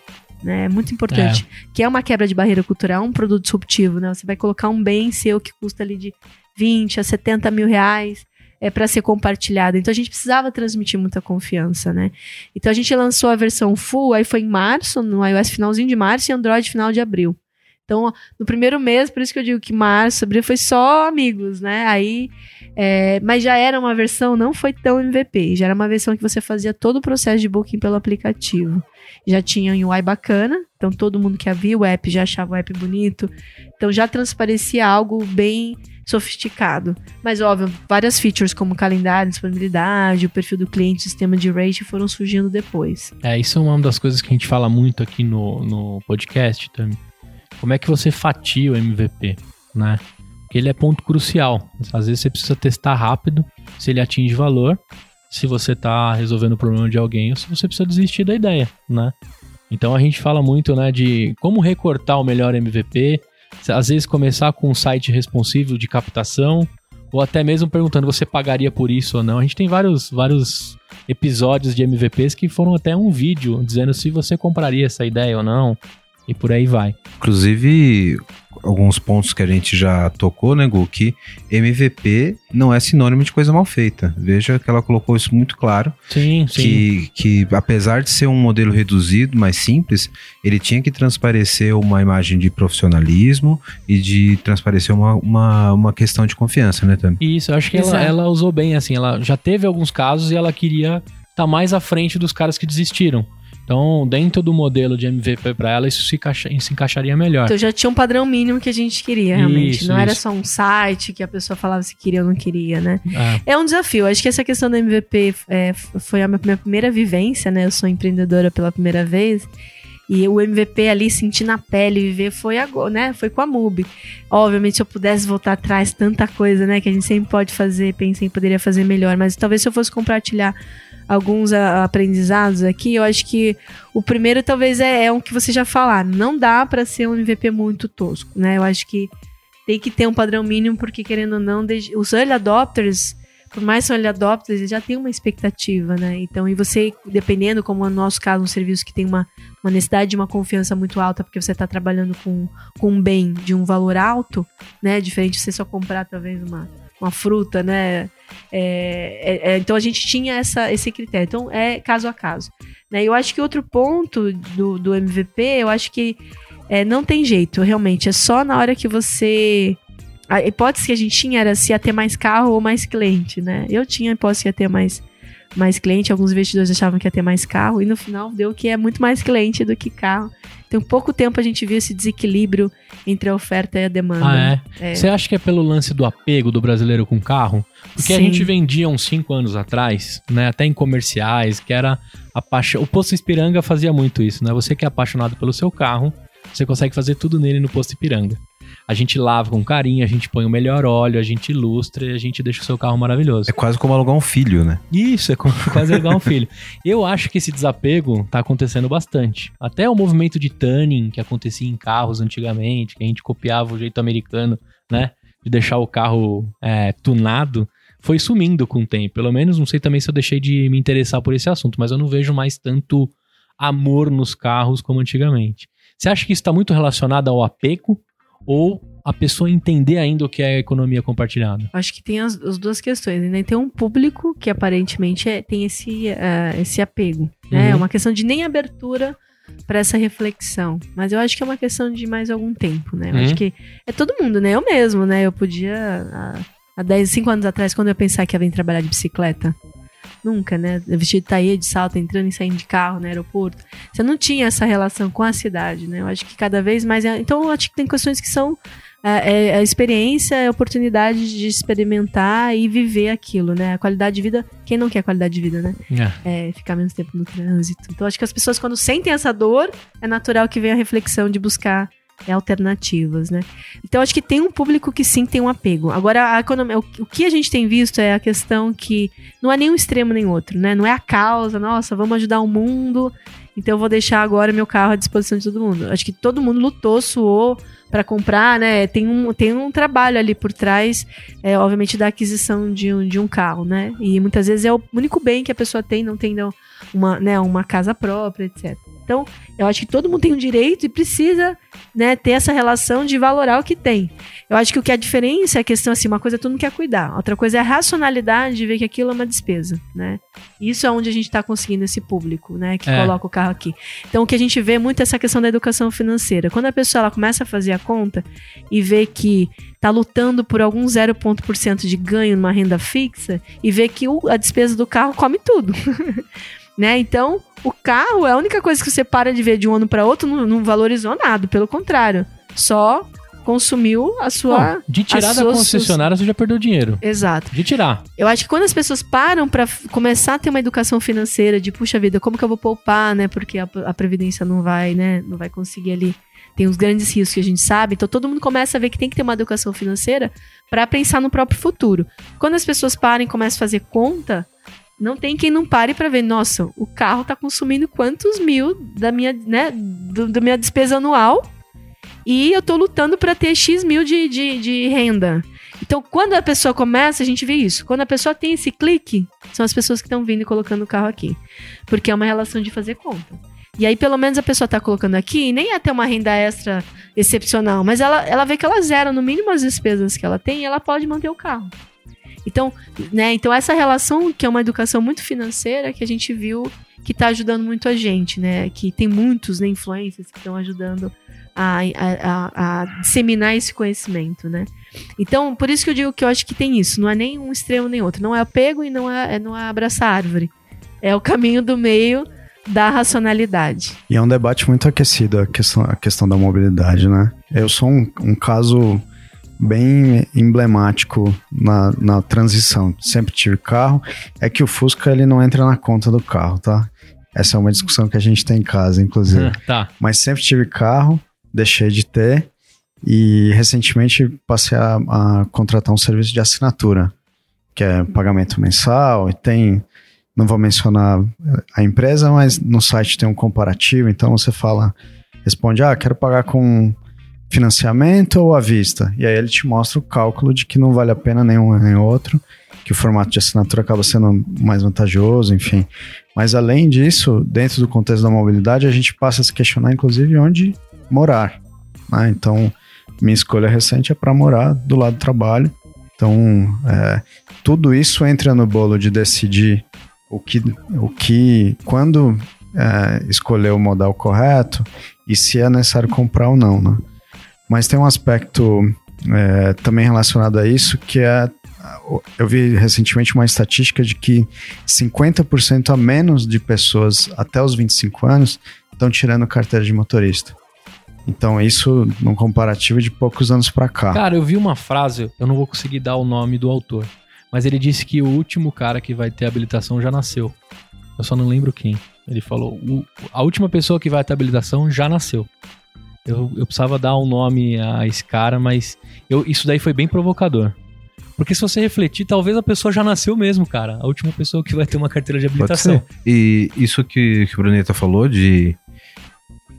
Né? É muito importante. É. Que é uma quebra de barreira cultural, um produto disruptivo, né? Você vai colocar um bem seu que custa ali de 20 a 70 mil reais é para ser compartilhado. Então a gente precisava transmitir muita confiança, né? Então a gente lançou a versão full, aí foi em março, no iOS finalzinho de março e Android final de abril. Então, no primeiro mês, por isso que eu digo que março, abril foi só amigos, né? Aí, é, mas já era uma versão, não foi tão MVP, já era uma versão que você fazia todo o processo de booking pelo aplicativo já tinha um UI bacana, então todo mundo que havia o app já achava o app bonito, então já transparecia algo bem sofisticado. Mas, óbvio, várias features como calendário, disponibilidade, o perfil do cliente, sistema de rate foram surgindo depois. É, isso é uma das coisas que a gente fala muito aqui no, no podcast também. Como é que você fatia o MVP, né? Porque ele é ponto crucial. Às vezes você precisa testar rápido se ele atinge valor, se você está resolvendo o problema de alguém ou se você precisa desistir da ideia, né? Então a gente fala muito, né, de como recortar o melhor MVP, às vezes começar com um site responsivo de captação, ou até mesmo perguntando você pagaria por isso ou não. A gente tem vários, vários episódios de MVPs que foram até um vídeo dizendo se você compraria essa ideia ou não, e por aí vai. Inclusive, alguns pontos que a gente já tocou, né, Gu, que MVP não é sinônimo de coisa mal feita. Veja que ela colocou isso muito claro. Sim, sim. Que, que apesar de ser um modelo reduzido, mais simples, ele tinha que transparecer uma imagem de profissionalismo e de transparecer uma, uma, uma questão de confiança, né, Tami? Isso, eu acho que ela, ela usou bem, assim, ela já teve alguns casos e ela queria estar tá mais à frente dos caras que desistiram. Então, dentro do modelo de MVP para ela, isso se, encaixa, se, encaixaria melhor. Então já tinha um padrão mínimo que a gente queria, realmente. Isso, não isso. era só um site que a pessoa falava se queria ou não queria, né? É, é um desafio. Acho que essa questão do MVP é, foi a minha primeira vivência, né? Eu sou empreendedora pela primeira vez. E o MVP ali, sentir na pele, viver, foi agora, né? Foi com a MUBI. Obviamente, se eu pudesse voltar atrás, tanta coisa, né? Que a gente sempre pode fazer, pensei em poderia fazer melhor. Mas talvez se eu fosse compartilhar alguns aprendizados aqui. Eu acho que o primeiro talvez é, é um que você já falar. Não dá para ser um MVP muito tosco, né? Eu acho que tem que ter um padrão mínimo, porque querendo ou não, os early adopters, por mais que são early adopters, eles já têm uma expectativa, né? Então, e você, dependendo, como no nosso caso, um serviço que tem uma, uma necessidade de uma confiança muito alta, porque você está trabalhando com, com um bem de um valor alto, né? Diferente de você só comprar, talvez, uma, uma fruta, né? É, é, é, então a gente tinha essa, esse critério. Então é caso a caso. Né? Eu acho que outro ponto do, do MVP, eu acho que é, não tem jeito, realmente. É só na hora que você. A hipótese que a gente tinha era se ia ter mais carro ou mais cliente, né? Eu tinha a hipótese que ia ter mais mais cliente, alguns investidores achavam que ia ter mais carro, e no final deu que é muito mais cliente do que carro. Então, pouco tempo a gente viu esse desequilíbrio entre a oferta e a demanda. Ah, é? é. Você acha que é pelo lance do apego do brasileiro com carro? Porque Sim. a gente vendia uns 5 anos atrás, né, até em comerciais, que era a paixão. O Posto Espiranga fazia muito isso, né? Você que é apaixonado pelo seu carro, você consegue fazer tudo nele no Posto Ipiranga. A gente lava com carinho, a gente põe o melhor óleo, a gente ilustra e a gente deixa o seu carro maravilhoso. É quase como alugar um filho, né? Isso, é quase alugar um filho. Eu acho que esse desapego tá acontecendo bastante. Até o movimento de tanning que acontecia em carros antigamente, que a gente copiava o jeito americano, né? De deixar o carro é, tunado foi sumindo com o tempo. Pelo menos não sei também se eu deixei de me interessar por esse assunto, mas eu não vejo mais tanto amor nos carros como antigamente. Você acha que isso está muito relacionado ao apego ou a pessoa entender ainda o que é a economia compartilhada? Acho que tem as, as duas questões. Ainda tem um público que aparentemente é, tem esse, uh, esse apego. Né? Uhum. É uma questão de nem abertura para essa reflexão. Mas eu acho que é uma questão de mais algum tempo, né? Eu uhum. acho que é todo mundo, né? Eu mesmo, né? Eu podia, há, há 10, 5 anos atrás, quando eu pensar que ia vir trabalhar de bicicleta, Nunca, né? Vestido de taia de salto, entrando e saindo de carro no aeroporto. Você não tinha essa relação com a cidade, né? Eu acho que cada vez mais. É... Então, eu acho que tem questões que são é, é a experiência, é a oportunidade de experimentar e viver aquilo, né? A qualidade de vida, quem não quer qualidade de vida, né? É. é. ficar menos tempo no trânsito. Então, acho que as pessoas, quando sentem essa dor, é natural que venha a reflexão de buscar é, alternativas, né? Então acho que tem um público que sim tem um apego. Agora a economia, o, que a gente tem visto é a questão que não é nem um extremo nem outro, né? Não é a causa, nossa, vamos ajudar o mundo, então eu vou deixar agora meu carro à disposição de todo mundo. Acho que todo mundo lutou, suou para comprar, né? Tem um, tem um trabalho ali por trás, é, obviamente, da aquisição de um, de um carro, né? E muitas vezes é o único bem que a pessoa tem, não tendo uma, né, uma casa própria, etc. Então, eu acho que todo mundo tem um direito e precisa né, ter essa relação de valorar o que tem. Eu acho que o que é a diferença é a questão assim, uma coisa todo mundo quer cuidar, outra coisa é a racionalidade de ver que aquilo é uma despesa, né? Isso é onde a gente está conseguindo esse público, né, que é. coloca o carro aqui. Então, o que a gente vê muito é essa questão da educação financeira. Quando a pessoa ela começa a fazer a conta e vê que está lutando por algum 0,1% de ganho numa renda fixa e vê que o, a despesa do carro come tudo. né? Então, o carro é a única coisa que você para de ver de um ano para outro, não, não valorizou nada, pelo contrário. Só consumiu a sua. Não, de tirar da concessionária, você já perdeu dinheiro. Exato. De tirar. Eu acho que quando as pessoas param pra f- começar a ter uma educação financeira de puxa vida, como que eu vou poupar, né? Porque a, a previdência não vai, né? Não vai conseguir ali. Tem os grandes riscos que a gente sabe. Então todo mundo começa a ver que tem que ter uma educação financeira pra pensar no próprio futuro. Quando as pessoas param e começam a fazer conta, não tem quem não pare pra ver, nossa, o carro tá consumindo quantos mil da minha, né, do, da minha despesa anual e eu tô lutando pra ter X mil de, de, de renda. Então, quando a pessoa começa, a gente vê isso. Quando a pessoa tem esse clique, são as pessoas que estão vindo e colocando o carro aqui. Porque é uma relação de fazer conta. E aí, pelo menos, a pessoa tá colocando aqui, nem é ter uma renda extra excepcional, mas ela, ela vê que ela zera no mínimo as despesas que ela tem e ela pode manter o carro. Então, né, então essa relação, que é uma educação muito financeira, que a gente viu que tá ajudando muito a gente, né? Que tem muitos né, influencers que estão ajudando a, a, a, disseminar esse conhecimento, né? Então, por isso que eu digo que eu acho que tem isso. Não é nem um extremo nem outro. Não é apego e não é, é não é abraçar árvore. É o caminho do meio da racionalidade. E é um debate muito aquecido a questão, a questão da mobilidade, né? Eu sou um, um caso bem emblemático na, na transição. Sempre tive carro. É que o Fusca ele não entra na conta do carro, tá? Essa é uma discussão que a gente tem em casa, inclusive. tá. Mas sempre tive carro, deixei de ter e recentemente passei a, a contratar um serviço de assinatura, que é pagamento mensal e tem, não vou mencionar a empresa, mas no site tem um comparativo, então você fala, responde, ah, quero pagar com financiamento ou à vista? E aí ele te mostra o cálculo de que não vale a pena nenhum nem outro, que o formato de assinatura acaba sendo mais vantajoso, enfim. Mas além disso, dentro do contexto da mobilidade, a gente passa a se questionar, inclusive, onde morar. né? Então, minha escolha recente é para morar do lado do trabalho. Então, é, tudo isso entra no bolo de decidir o que, o que quando é, escolher o modal correto e se é necessário comprar ou não. Né? Mas tem um aspecto é, também relacionado a isso que é eu vi recentemente uma estatística de que 50% a menos de pessoas até os 25 anos estão tirando carteira de motorista. Então, isso num comparativo de poucos anos para cá. Cara, eu vi uma frase, eu não vou conseguir dar o nome do autor, mas ele disse que o último cara que vai ter habilitação já nasceu. Eu só não lembro quem. Ele falou: "O- a última pessoa que vai ter habilitação já nasceu. Eu, eu precisava dar um nome a esse cara, mas eu- isso daí foi bem provocador. Porque se você refletir, talvez a pessoa já nasceu mesmo, cara. A última pessoa que vai ter uma carteira de habilitação. E isso que, que o Bruneta falou de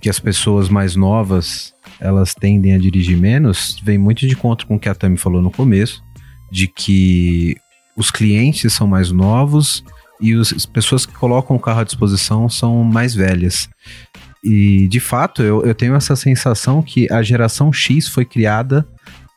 que as pessoas mais novas elas tendem a dirigir menos, vem muito de conta com o que a Tami falou no começo, de que os clientes são mais novos e os- as pessoas que colocam o carro à disposição são mais velhas. E de fato, eu, eu tenho essa sensação que a geração X foi criada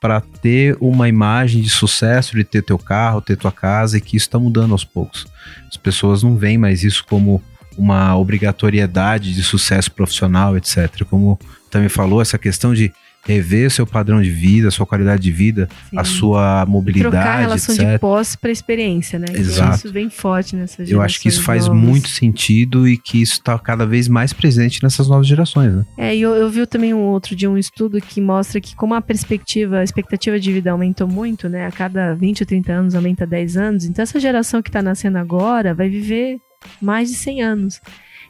para ter uma imagem de sucesso de ter teu carro, ter tua casa e que isso está mudando aos poucos. As pessoas não veem mais isso como uma obrigatoriedade de sucesso profissional, etc. Como também falou, essa questão de rever seu padrão de vida, sua qualidade de vida, Sim. a sua E mobilidade, trocar a relação etc. de posse para experiência, né? Exato. Isso vem forte nessas Eu acho que isso faz novas. muito sentido e que isso está cada vez mais presente nessas novas gerações, né? É, e eu, eu vi também um outro de um estudo que mostra que como a perspectiva, a expectativa de vida aumentou muito, né? A cada 20 ou 30 anos aumenta 10 anos. Então essa geração que está nascendo agora vai viver mais de 100 anos.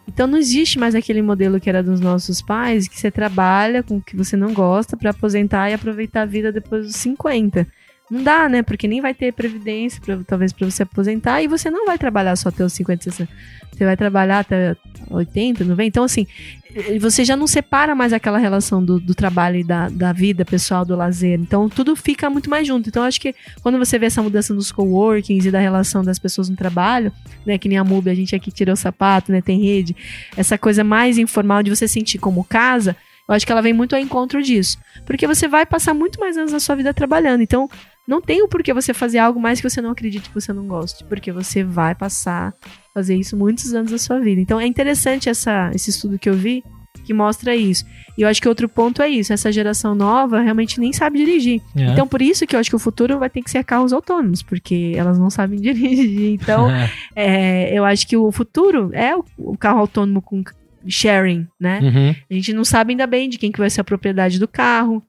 Então não existe mais aquele modelo que era dos nossos pais, que você trabalha com o que você não gosta para aposentar e aproveitar a vida depois dos 50. Não dá, né? Porque nem vai ter previdência, pra, talvez, para você aposentar, e você não vai trabalhar só até os 50, 60. Você vai trabalhar até 80, 90. Então, assim, eh, você já não separa mais aquela relação do, do trabalho e da, da vida pessoal, do lazer. Então, tudo fica muito mais junto. Então, acho que quando você vê essa mudança nos coworkings e da relação das pessoas no trabalho, né? Que nem a MUB, a gente aqui tirou o sapato, né? Tem rede. Essa coisa mais informal de você sentir como casa, eu acho que ela vem muito ao encontro disso. Porque você vai passar muito mais anos da sua vida trabalhando. Então, não tem o porquê você fazer algo mais que você não acredite que você não goste. Porque você vai passar a fazer isso muitos anos da sua vida. Então, é interessante essa, esse estudo que eu vi que mostra isso. E eu acho que outro ponto é isso. Essa geração nova realmente nem sabe dirigir. É. Então, por isso que eu acho que o futuro vai ter que ser carros autônomos, porque elas não sabem dirigir. Então, é, eu acho que o futuro é o, o carro autônomo com sharing, né? Uhum. A gente não sabe ainda bem de quem que vai ser a propriedade do carro.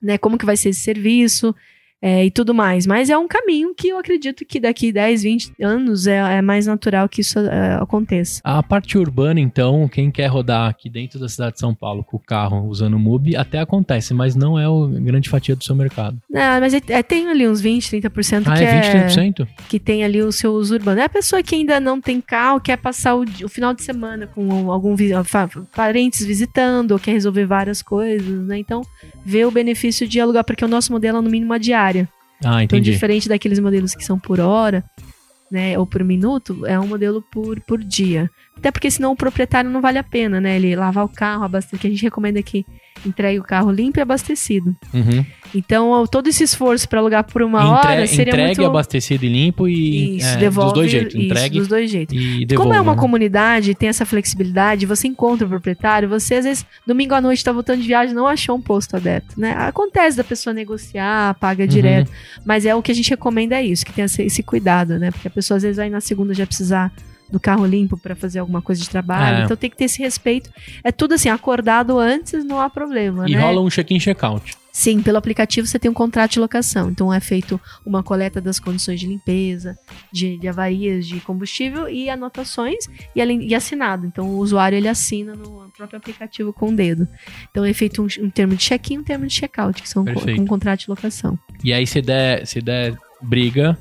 né? Como que vai ser esse serviço é, e tudo mais. Mas é um caminho que eu acredito que daqui 10, 20 anos é, é mais natural que isso é, aconteça. A parte urbana, então, quem quer rodar aqui dentro da cidade de São Paulo com o carro usando o MUB, até acontece, mas não é a grande fatia do seu mercado. É, mas é, é, tem ali uns 20, 30% ah, que é 20, 30%? que tem ali o seu uso urbano. É a pessoa que ainda não tem carro, quer passar o, o final de semana com algum parentes visitando, ou quer resolver várias coisas, né? Então, vê o benefício de alugar, porque o nosso modelo é no mínimo a diária diária. Ah, então, entendi. Então, diferente daqueles modelos que são por hora, né, ou por minuto, é um modelo por, por dia. Até porque senão o proprietário não vale a pena, né? Ele lavar o carro, abastecer, que a gente recomenda que entregue o carro limpo e abastecido. Uhum. Então, todo esse esforço para alugar por uma Entre, hora seria entregue, muito... abastecido e limpo e isso, é, devolve, dos dois jeitos. Entregue isso, dos dois jeitos. E devolve, Como é uma né? comunidade, tem essa flexibilidade, você encontra o proprietário, você às vezes, domingo à noite, está voltando de viagem, não achou um posto aberto, né? Acontece da pessoa negociar, paga Uhum. direto, mas é o que a gente recomenda é isso, que tenha esse, esse cuidado, né? Porque a pessoa às vezes vai na segunda já precisar do carro limpo para fazer alguma coisa de trabalho, É. então tem que ter esse respeito. É tudo assim, acordado antes, não há problema, E né? rola um check-in, check-out. Sim, pelo aplicativo você tem um contrato de locação. Então é feito uma coleta das condições de limpeza, de, de avarias de combustível e anotações e, e assinado. Então o usuário ele assina no próprio aplicativo com o dedo. Então é feito um, um termo de check-in e um termo de check-out, que são com um contrato de locação. E aí, se der, se der briga,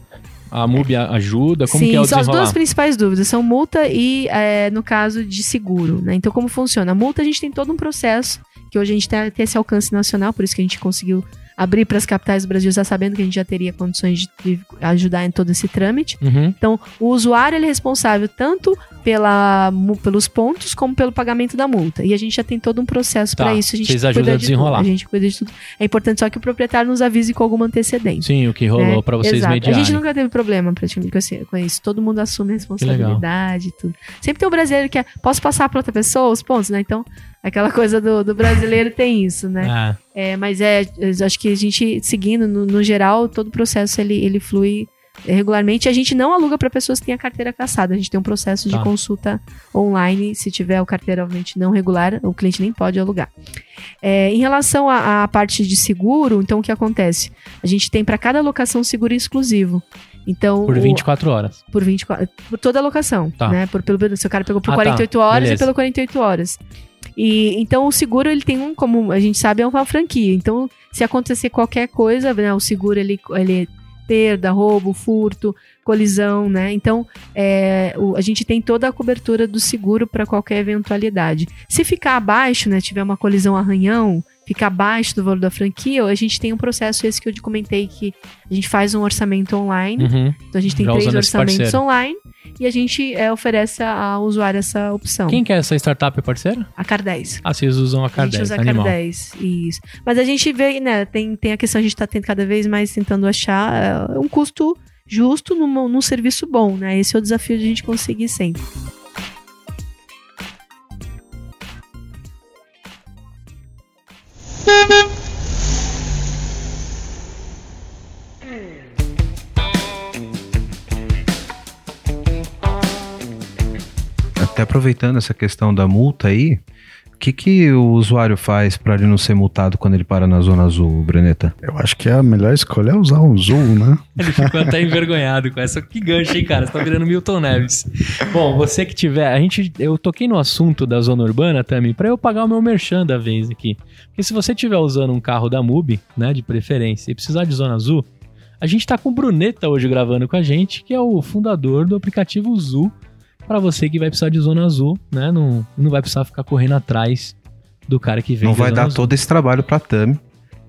a MUB ajuda? Como Sim, que é o são as duas principais dúvidas, são multa e é, no caso de seguro, né? Então como funciona? A multa a gente tem todo um processo, que hoje a gente tem, tem esse alcance nacional, por isso que a gente conseguiu abrir para as capitais do Brasil, já sabendo que a gente já teria condições de, de ajudar em todo esse trâmite. Uhum. Então, o usuário ele é responsável tanto pela, pelos pontos como pelo pagamento da multa. E a gente já tem todo um processo Tá, para isso. A gente vocês ajudam a de desenrolar. tudo. A gente cuida de tudo. É importante só que o proprietário nos avise com alguma antecedência. Sim, o que rolou né? pra vocês Exato. mediarem. A gente nunca teve problema praticamente com isso. Todo mundo assume a responsabilidade e tudo. Sempre tem o brasileiro que é, posso passar para outra pessoa os pontos, né? Então, aquela coisa do, do brasileiro tem isso, né? Ah, É, mas é, acho que a gente, seguindo, no, no geral, todo o processo ele, ele flui regularmente. A gente não aluga para pessoas que têm a carteira caçada. A gente tem um processo Tá. de consulta online. Se tiver o carteira, obviamente, não regular, o cliente nem pode alugar. É, em relação à, parte de seguro, então o que acontece? A gente tem para cada locação seguro exclusivo. Então, por o- 24 horas. por 24, por toda a locação, Tá. né? Por, pelo, se o cara pegou por Ah, tá. 48 horas Beleza. e pelo 48 horas. E então o seguro ele tem um, como a gente sabe, é uma franquia. Então, se acontecer qualquer coisa, né, o seguro ele, ele perda, roubo, furto, colisão, né? Então, é, o- a gente tem toda a cobertura do seguro para qualquer eventualidade. Se ficar abaixo, né, tiver uma colisão arranhão, ficar abaixo do valor da franquia, a gente tem um processo esse que eu te comentei que a gente faz um orçamento online. Uhum. Então a gente tem Já três orçamentos parceiro. online e a gente é, oferece ao usuário essa opção. Quem que é essa startup parceira? A Car 10. Ah, vocês usam a A Car gente 10, usa a animal. Car 10, isso. Mas a gente vê, né, tem, tem a questão, a gente tá tendo cada vez mais tentando achar é, um custo justo num, num serviço bom, né? Esse é o desafio de a gente conseguir sempre. Até aproveitando essa questão da multa aí, o que, que o usuário faz para ele não ser multado quando ele para na zona azul, Breneta? Eu acho que a melhor escolha é usar o Zul, né? Ele ficou até envergonhado com essa. Que gancho, hein, cara? Você tá virando Milton Neves. Bom, você que tiver. A gente, eu toquei no assunto da zona urbana também, pra eu pagar o meu merchan da vez aqui. Porque se você estiver usando um carro da MUBI, né, de preferência, e precisar de zona azul, a gente tá com o Bruneta hoje gravando com a gente, que é o fundador do aplicativo Zul. Pra você que vai precisar de zona azul, né? Não, não vai precisar ficar correndo atrás do cara que vem. Não vai dar todo esse trabalho pra Tami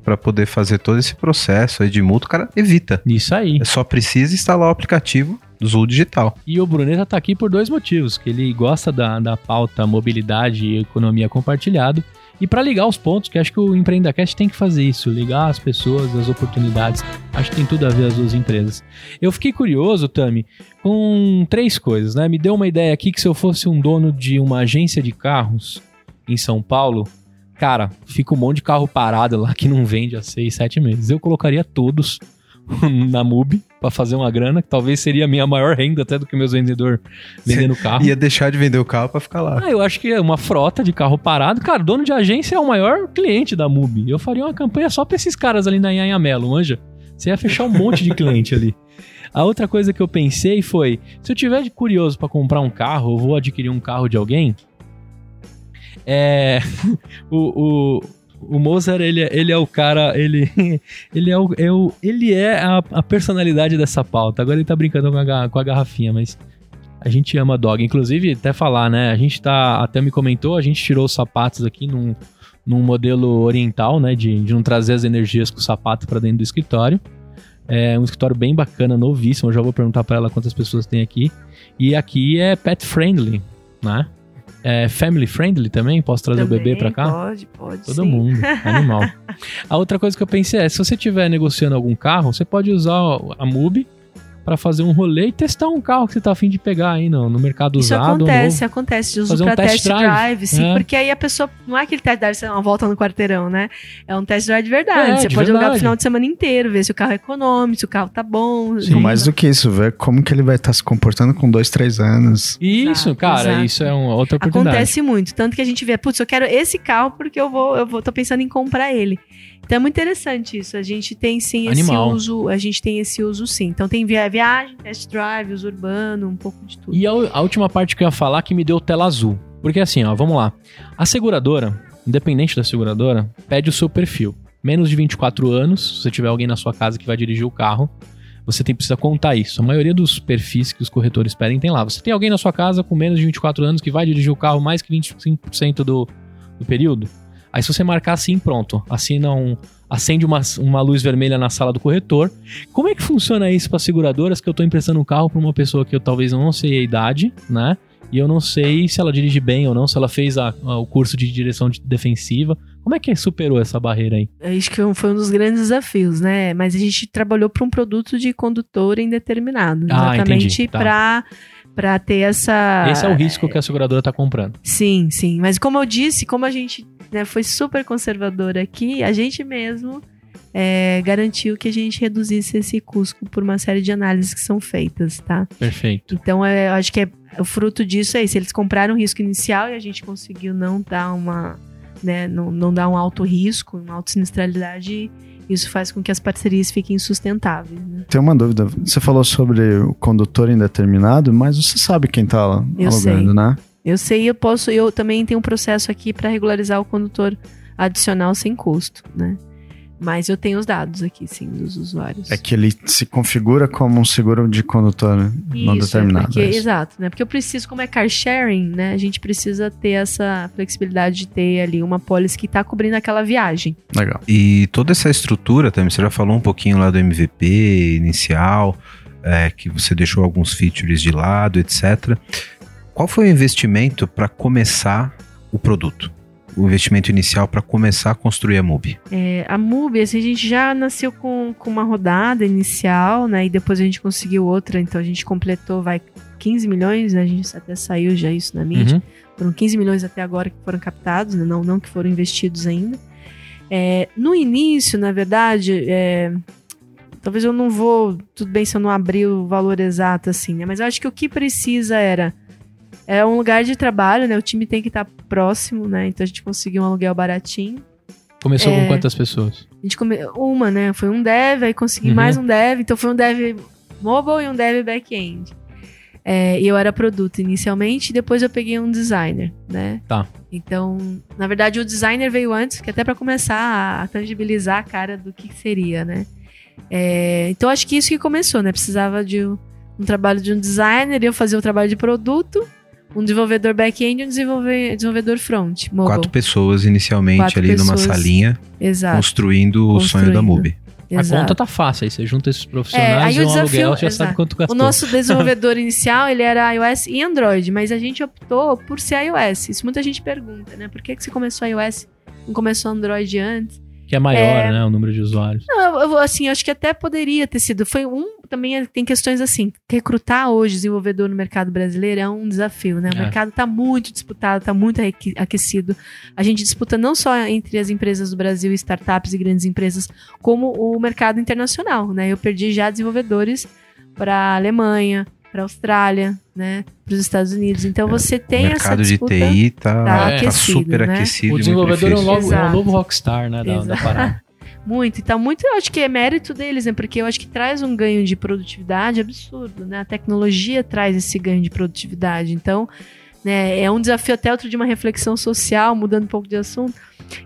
para poder fazer todo esse processo aí de multa, o cara evita. Isso aí. É Só precisa instalar o aplicativo do Zul Digital. E o Bruneta tá aqui por dois motivos, que ele gosta da, da pauta mobilidade e economia compartilhado, e para ligar os pontos, que acho que o EmpreendaCast tem que fazer isso, ligar as pessoas, as oportunidades. Acho que tem tudo a ver as duas empresas. Eu fiquei curioso, Tami, com três coisas, né? Me deu uma ideia aqui que se eu fosse um dono de uma agência de carros em São Paulo, cara, fica um monte de carro parado lá que não vende há seis, sete meses. Eu colocaria todos na MUBI, pra fazer uma grana, que talvez seria a minha maior renda até do que meus vendedores vendendo carro. Ia deixar de vender o carro pra ficar lá. Ah, eu acho que é uma frota de carro parado. Cara, dono de agência é o maior cliente da MUBI. Eu faria uma campanha só pra esses caras ali na Anhamelo, manja? Você ia fechar um monte de cliente ali. A outra coisa que eu pensei foi: se eu tiver curioso pra comprar um carro, eu vou adquirir um carro de alguém. É. o, o, o Mozart, ele, é- ele é o cara, ele, ele é, o, é o- ele é a, a personalidade dessa pauta. Agora ele tá brincando com a, com a garrafinha, mas a gente ama dog. Inclusive, até falar, né? A gente tá, até me comentou, a gente tirou os sapatos aqui num, num modelo oriental, né? De, de não trazer as energias com o sapato pra dentro do escritório. É um escritório bem bacana, novíssimo. Eu já vou perguntar pra ela quantas pessoas tem aqui. E aqui é pet friendly, né? É family friendly também? Posso trazer o bebê pra cá? Pode, pode. Todo sim. mundo, animal. A outra coisa que eu pensei é, se você estiver negociando algum carro, você pode usar a MUBI para fazer um rolê e testar um carro que você tá afim de pegar aí no, no mercado Isso usado. acontece, novo. acontece. De uso Fazer um pra test test drive. drive, sim. É. Porque aí a pessoa. Não é aquele test drive, você dá uma volta no quarteirão, né? É um test drive de verdade. É, você de pode alugar verdade. pro final de semana inteiro, ver se o carro é econômico, se o carro tá bom. E mais do que isso, ver como que ele vai estar se comportando com dois, três anos. Isso, Exato, cara, exato. isso é uma outra oportunidade. Acontece muito. Tanto que a gente vê, putz, eu quero esse carro porque eu vou, eu vou, tô pensando em comprar ele. Então é muito interessante isso. A gente tem sim esse Animal. uso, a gente tem esse uso sim. Então tem via viagem, test drive, uso urbano, um pouco de tudo. E a, a última parte que eu ia falar que me deu tela azul. Porque assim, ó, vamos lá. A seguradora, independente da seguradora, pede o seu perfil. Menos de 24 anos, se você tiver alguém na sua casa que vai dirigir o carro, você tem, precisa contar isso. A maioria dos perfis que os corretores pedem tem lá. Você tem alguém na sua casa com menos de 24 anos que vai dirigir o carro mais que 25% do, do período? Aí se você marcar assim, pronto. Assina um. Acende uma, uma luz vermelha na sala do corretor. Como é que funciona isso para seguradoras que eu tô emprestando um carro para uma pessoa que eu talvez não sei a idade, né? E eu não sei se ela dirige bem ou não, se ela fez a- a- o curso de direção de- defensiva. Como é que superou essa barreira aí? Acho que foi um dos grandes desafios, né? Mas a gente trabalhou para um produto de condutor indeterminado. Ah, exatamente entendi, tá. para para ter essa. Esse é o risco que a seguradora tá comprando. Sim, sim. Mas como eu disse, como a gente né, foi super conservador aqui, a gente mesmo é, garantiu que a gente reduzisse esse custo por uma série de análises que são feitas, tá? Perfeito. Então, é, eu acho que é, o fruto disso é isso. Eles compraram o risco inicial e a gente conseguiu não dar uma. Né, não, não dar um alto risco, uma alta sinistralidade. Isso faz com que as parcerias fiquem sustentáveis. Né? Tem uma dúvida. Você falou sobre o condutor indeterminado, mas você sabe quem tá lá Eu alugando, sei. né? Eu sei, eu posso. Eu também tenho um processo aqui para regularizar o condutor adicional sem custo, né? Mas eu tenho os dados aqui, sim, dos usuários. É que ele se configura como um seguro de condutor né? não Isso, determinado. É porque, é isso. exato, né? Porque eu preciso, como é car sharing, né? A gente precisa ter essa flexibilidade de ter ali uma pólice que tá cobrindo aquela viagem. Legal. E toda essa estrutura, também, você já falou um pouquinho lá do MVP inicial, é, que você deixou alguns features de lado, etc. Qual foi o investimento para começar o produto? O investimento inicial para começar a construir a MUBI? É, a MUBI, assim, a gente já nasceu com, com uma rodada inicial, né? E depois a gente conseguiu outra, então a gente completou, vai, 15 milhões, né? A gente até saiu já isso na mídia. Uhum. Foram 15 milhões até agora que foram captados, né? não, não que foram investidos ainda. É, no início, na verdade, é, talvez eu não vou. Tudo bem se eu não abrir o valor exato assim, né? Mas eu acho que o que precisa era. É um lugar de trabalho, né? O time tem que estar próximo, né? Então a gente conseguiu um aluguel baratinho. Começou É. com quantas pessoas? A gente come... Uma, né? Foi um dev, aí consegui Uhum. mais um dev. Então foi um dev mobile e um dev back-end. É, e eu era produto inicialmente, e depois eu peguei um designer, né? Tá. Então, na verdade, o designer veio antes, que até para começar a tangibilizar a cara do que seria, né? É, então, acho que isso que começou, né? Precisava de um, um trabalho de um designer, eu fazia o trabalho de produto, um desenvolvedor back-end e um desenvolve- desenvolvedor front, mobile. Quatro pessoas inicialmente Quatro ali numa pessoas. salinha, Exato. construindo o sonho da Construindo. MUBI. A exato. conta tá fácil aí. Você junta esses É, profissionais aí e o um desafio- aluguel, já exato. sabe quanto O gastou. nosso desenvolvedor inicial, ele era iOS e Android, mas a gente optou por ser iOS. Isso muita gente pergunta, né? Por que, que você começou iOS, não começou Android antes? Que é maior, né? O número de usuários. Não, eu, assim, acho que até poderia ter sido. Foi um. Também tem questões assim. Recrutar hoje desenvolvedor no mercado brasileiro é um desafio, né? O É. mercado está muito disputado, está muito aque- aquecido. A gente disputa não só entre as empresas do Brasil, startups e grandes empresas, como o mercado internacional, né? Eu perdi já desenvolvedores para a Alemanha, para a Austrália, né? Para os Estados Unidos. Então você tem o essa mercado de disputa. TI tá, tá tá aquecido, super né? aquecido. o e desenvolvedor é, um novo, é um novo rockstar, né? Da, da parada. Muito. Então, muito eu acho que é mérito deles, né? Porque eu acho que traz um ganho de produtividade absurdo, né? A tecnologia traz esse ganho de produtividade. Então, né, é um desafio até outro de uma reflexão social, mudando um pouco de assunto,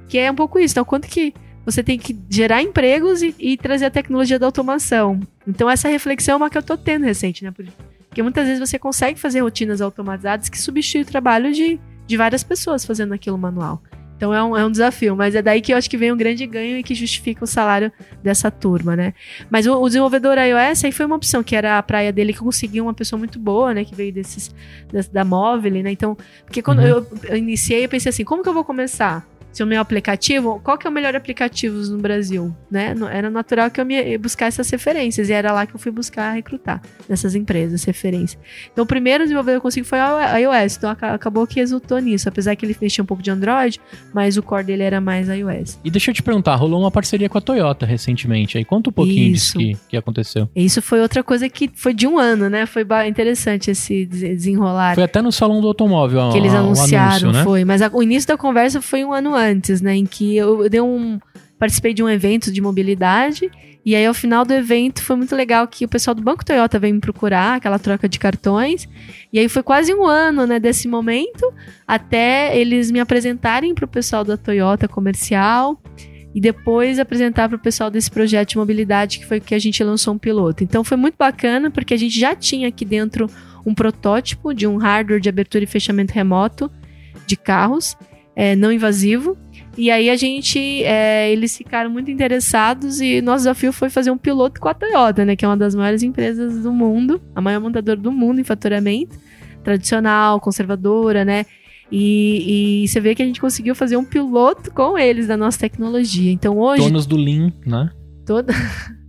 que é um pouco isso. Então, quanto que você tem que gerar empregos e, e trazer a tecnologia da automação. Então, essa reflexão é uma que eu tô tendo recente, né? Por- Porque muitas vezes você consegue fazer rotinas automatizadas que substituem o trabalho de, de várias pessoas fazendo aquilo manual. Então é um, é um desafio, mas é daí que eu acho que vem um grande ganho e que justifica o salário dessa turma, né? Mas o, o desenvolvedor iOS aí foi uma opção, que era a praia dele que eu consegui uma pessoa muito boa, né? Que veio desses, das- da móvel, né? Então, porque quando Uhum. eu, eu iniciei, eu pensei assim, como que eu vou começar? Se o meu aplicativo, qual que é o melhor aplicativo no Brasil, né? Era natural que eu me buscar essas referências e era lá que eu fui buscar recrutar nessas empresas, referência. Então, o primeiro desenvolvedor que eu consegui foi a iOS, então aca- acabou que resultou nisso, apesar que ele mexia um pouco de Android, mas o core dele era mais iOS. E deixa eu te perguntar, rolou uma parceria com a Toyota recentemente. Aí conta um pouquinho Isso. disso que, que aconteceu. Isso foi outra coisa que foi de um ano, né? Foi interessante esse des- desenrolar. Foi até no salão do automóvel que eles anunciaram, anúncio, né? foi. Mas a- o início da conversa foi um ano antes, né? Em que eu, eu um. Participei de um evento de mobilidade. E aí, ao final do evento, foi muito legal que o pessoal do Banco Toyota veio me procurar, aquela troca de cartões. E aí foi quase um ano, né, desse momento, até eles me apresentarem para o pessoal da Toyota comercial e depois apresentar para o pessoal desse projeto de mobilidade que foi que a gente lançou um piloto. Então foi muito bacana porque a gente já tinha aqui dentro um protótipo de um hardware de abertura e fechamento remoto de carros é, não invasivo. E aí a gente, é, eles ficaram muito interessados e nosso desafio foi fazer um piloto com a Toyota, né, que é uma das maiores empresas do mundo, a maior montadora do mundo em faturamento, tradicional, conservadora, né? E, e você vê que a gente conseguiu fazer um piloto com eles da nossa tecnologia. Então hoje Donos do Lean, né? Todo-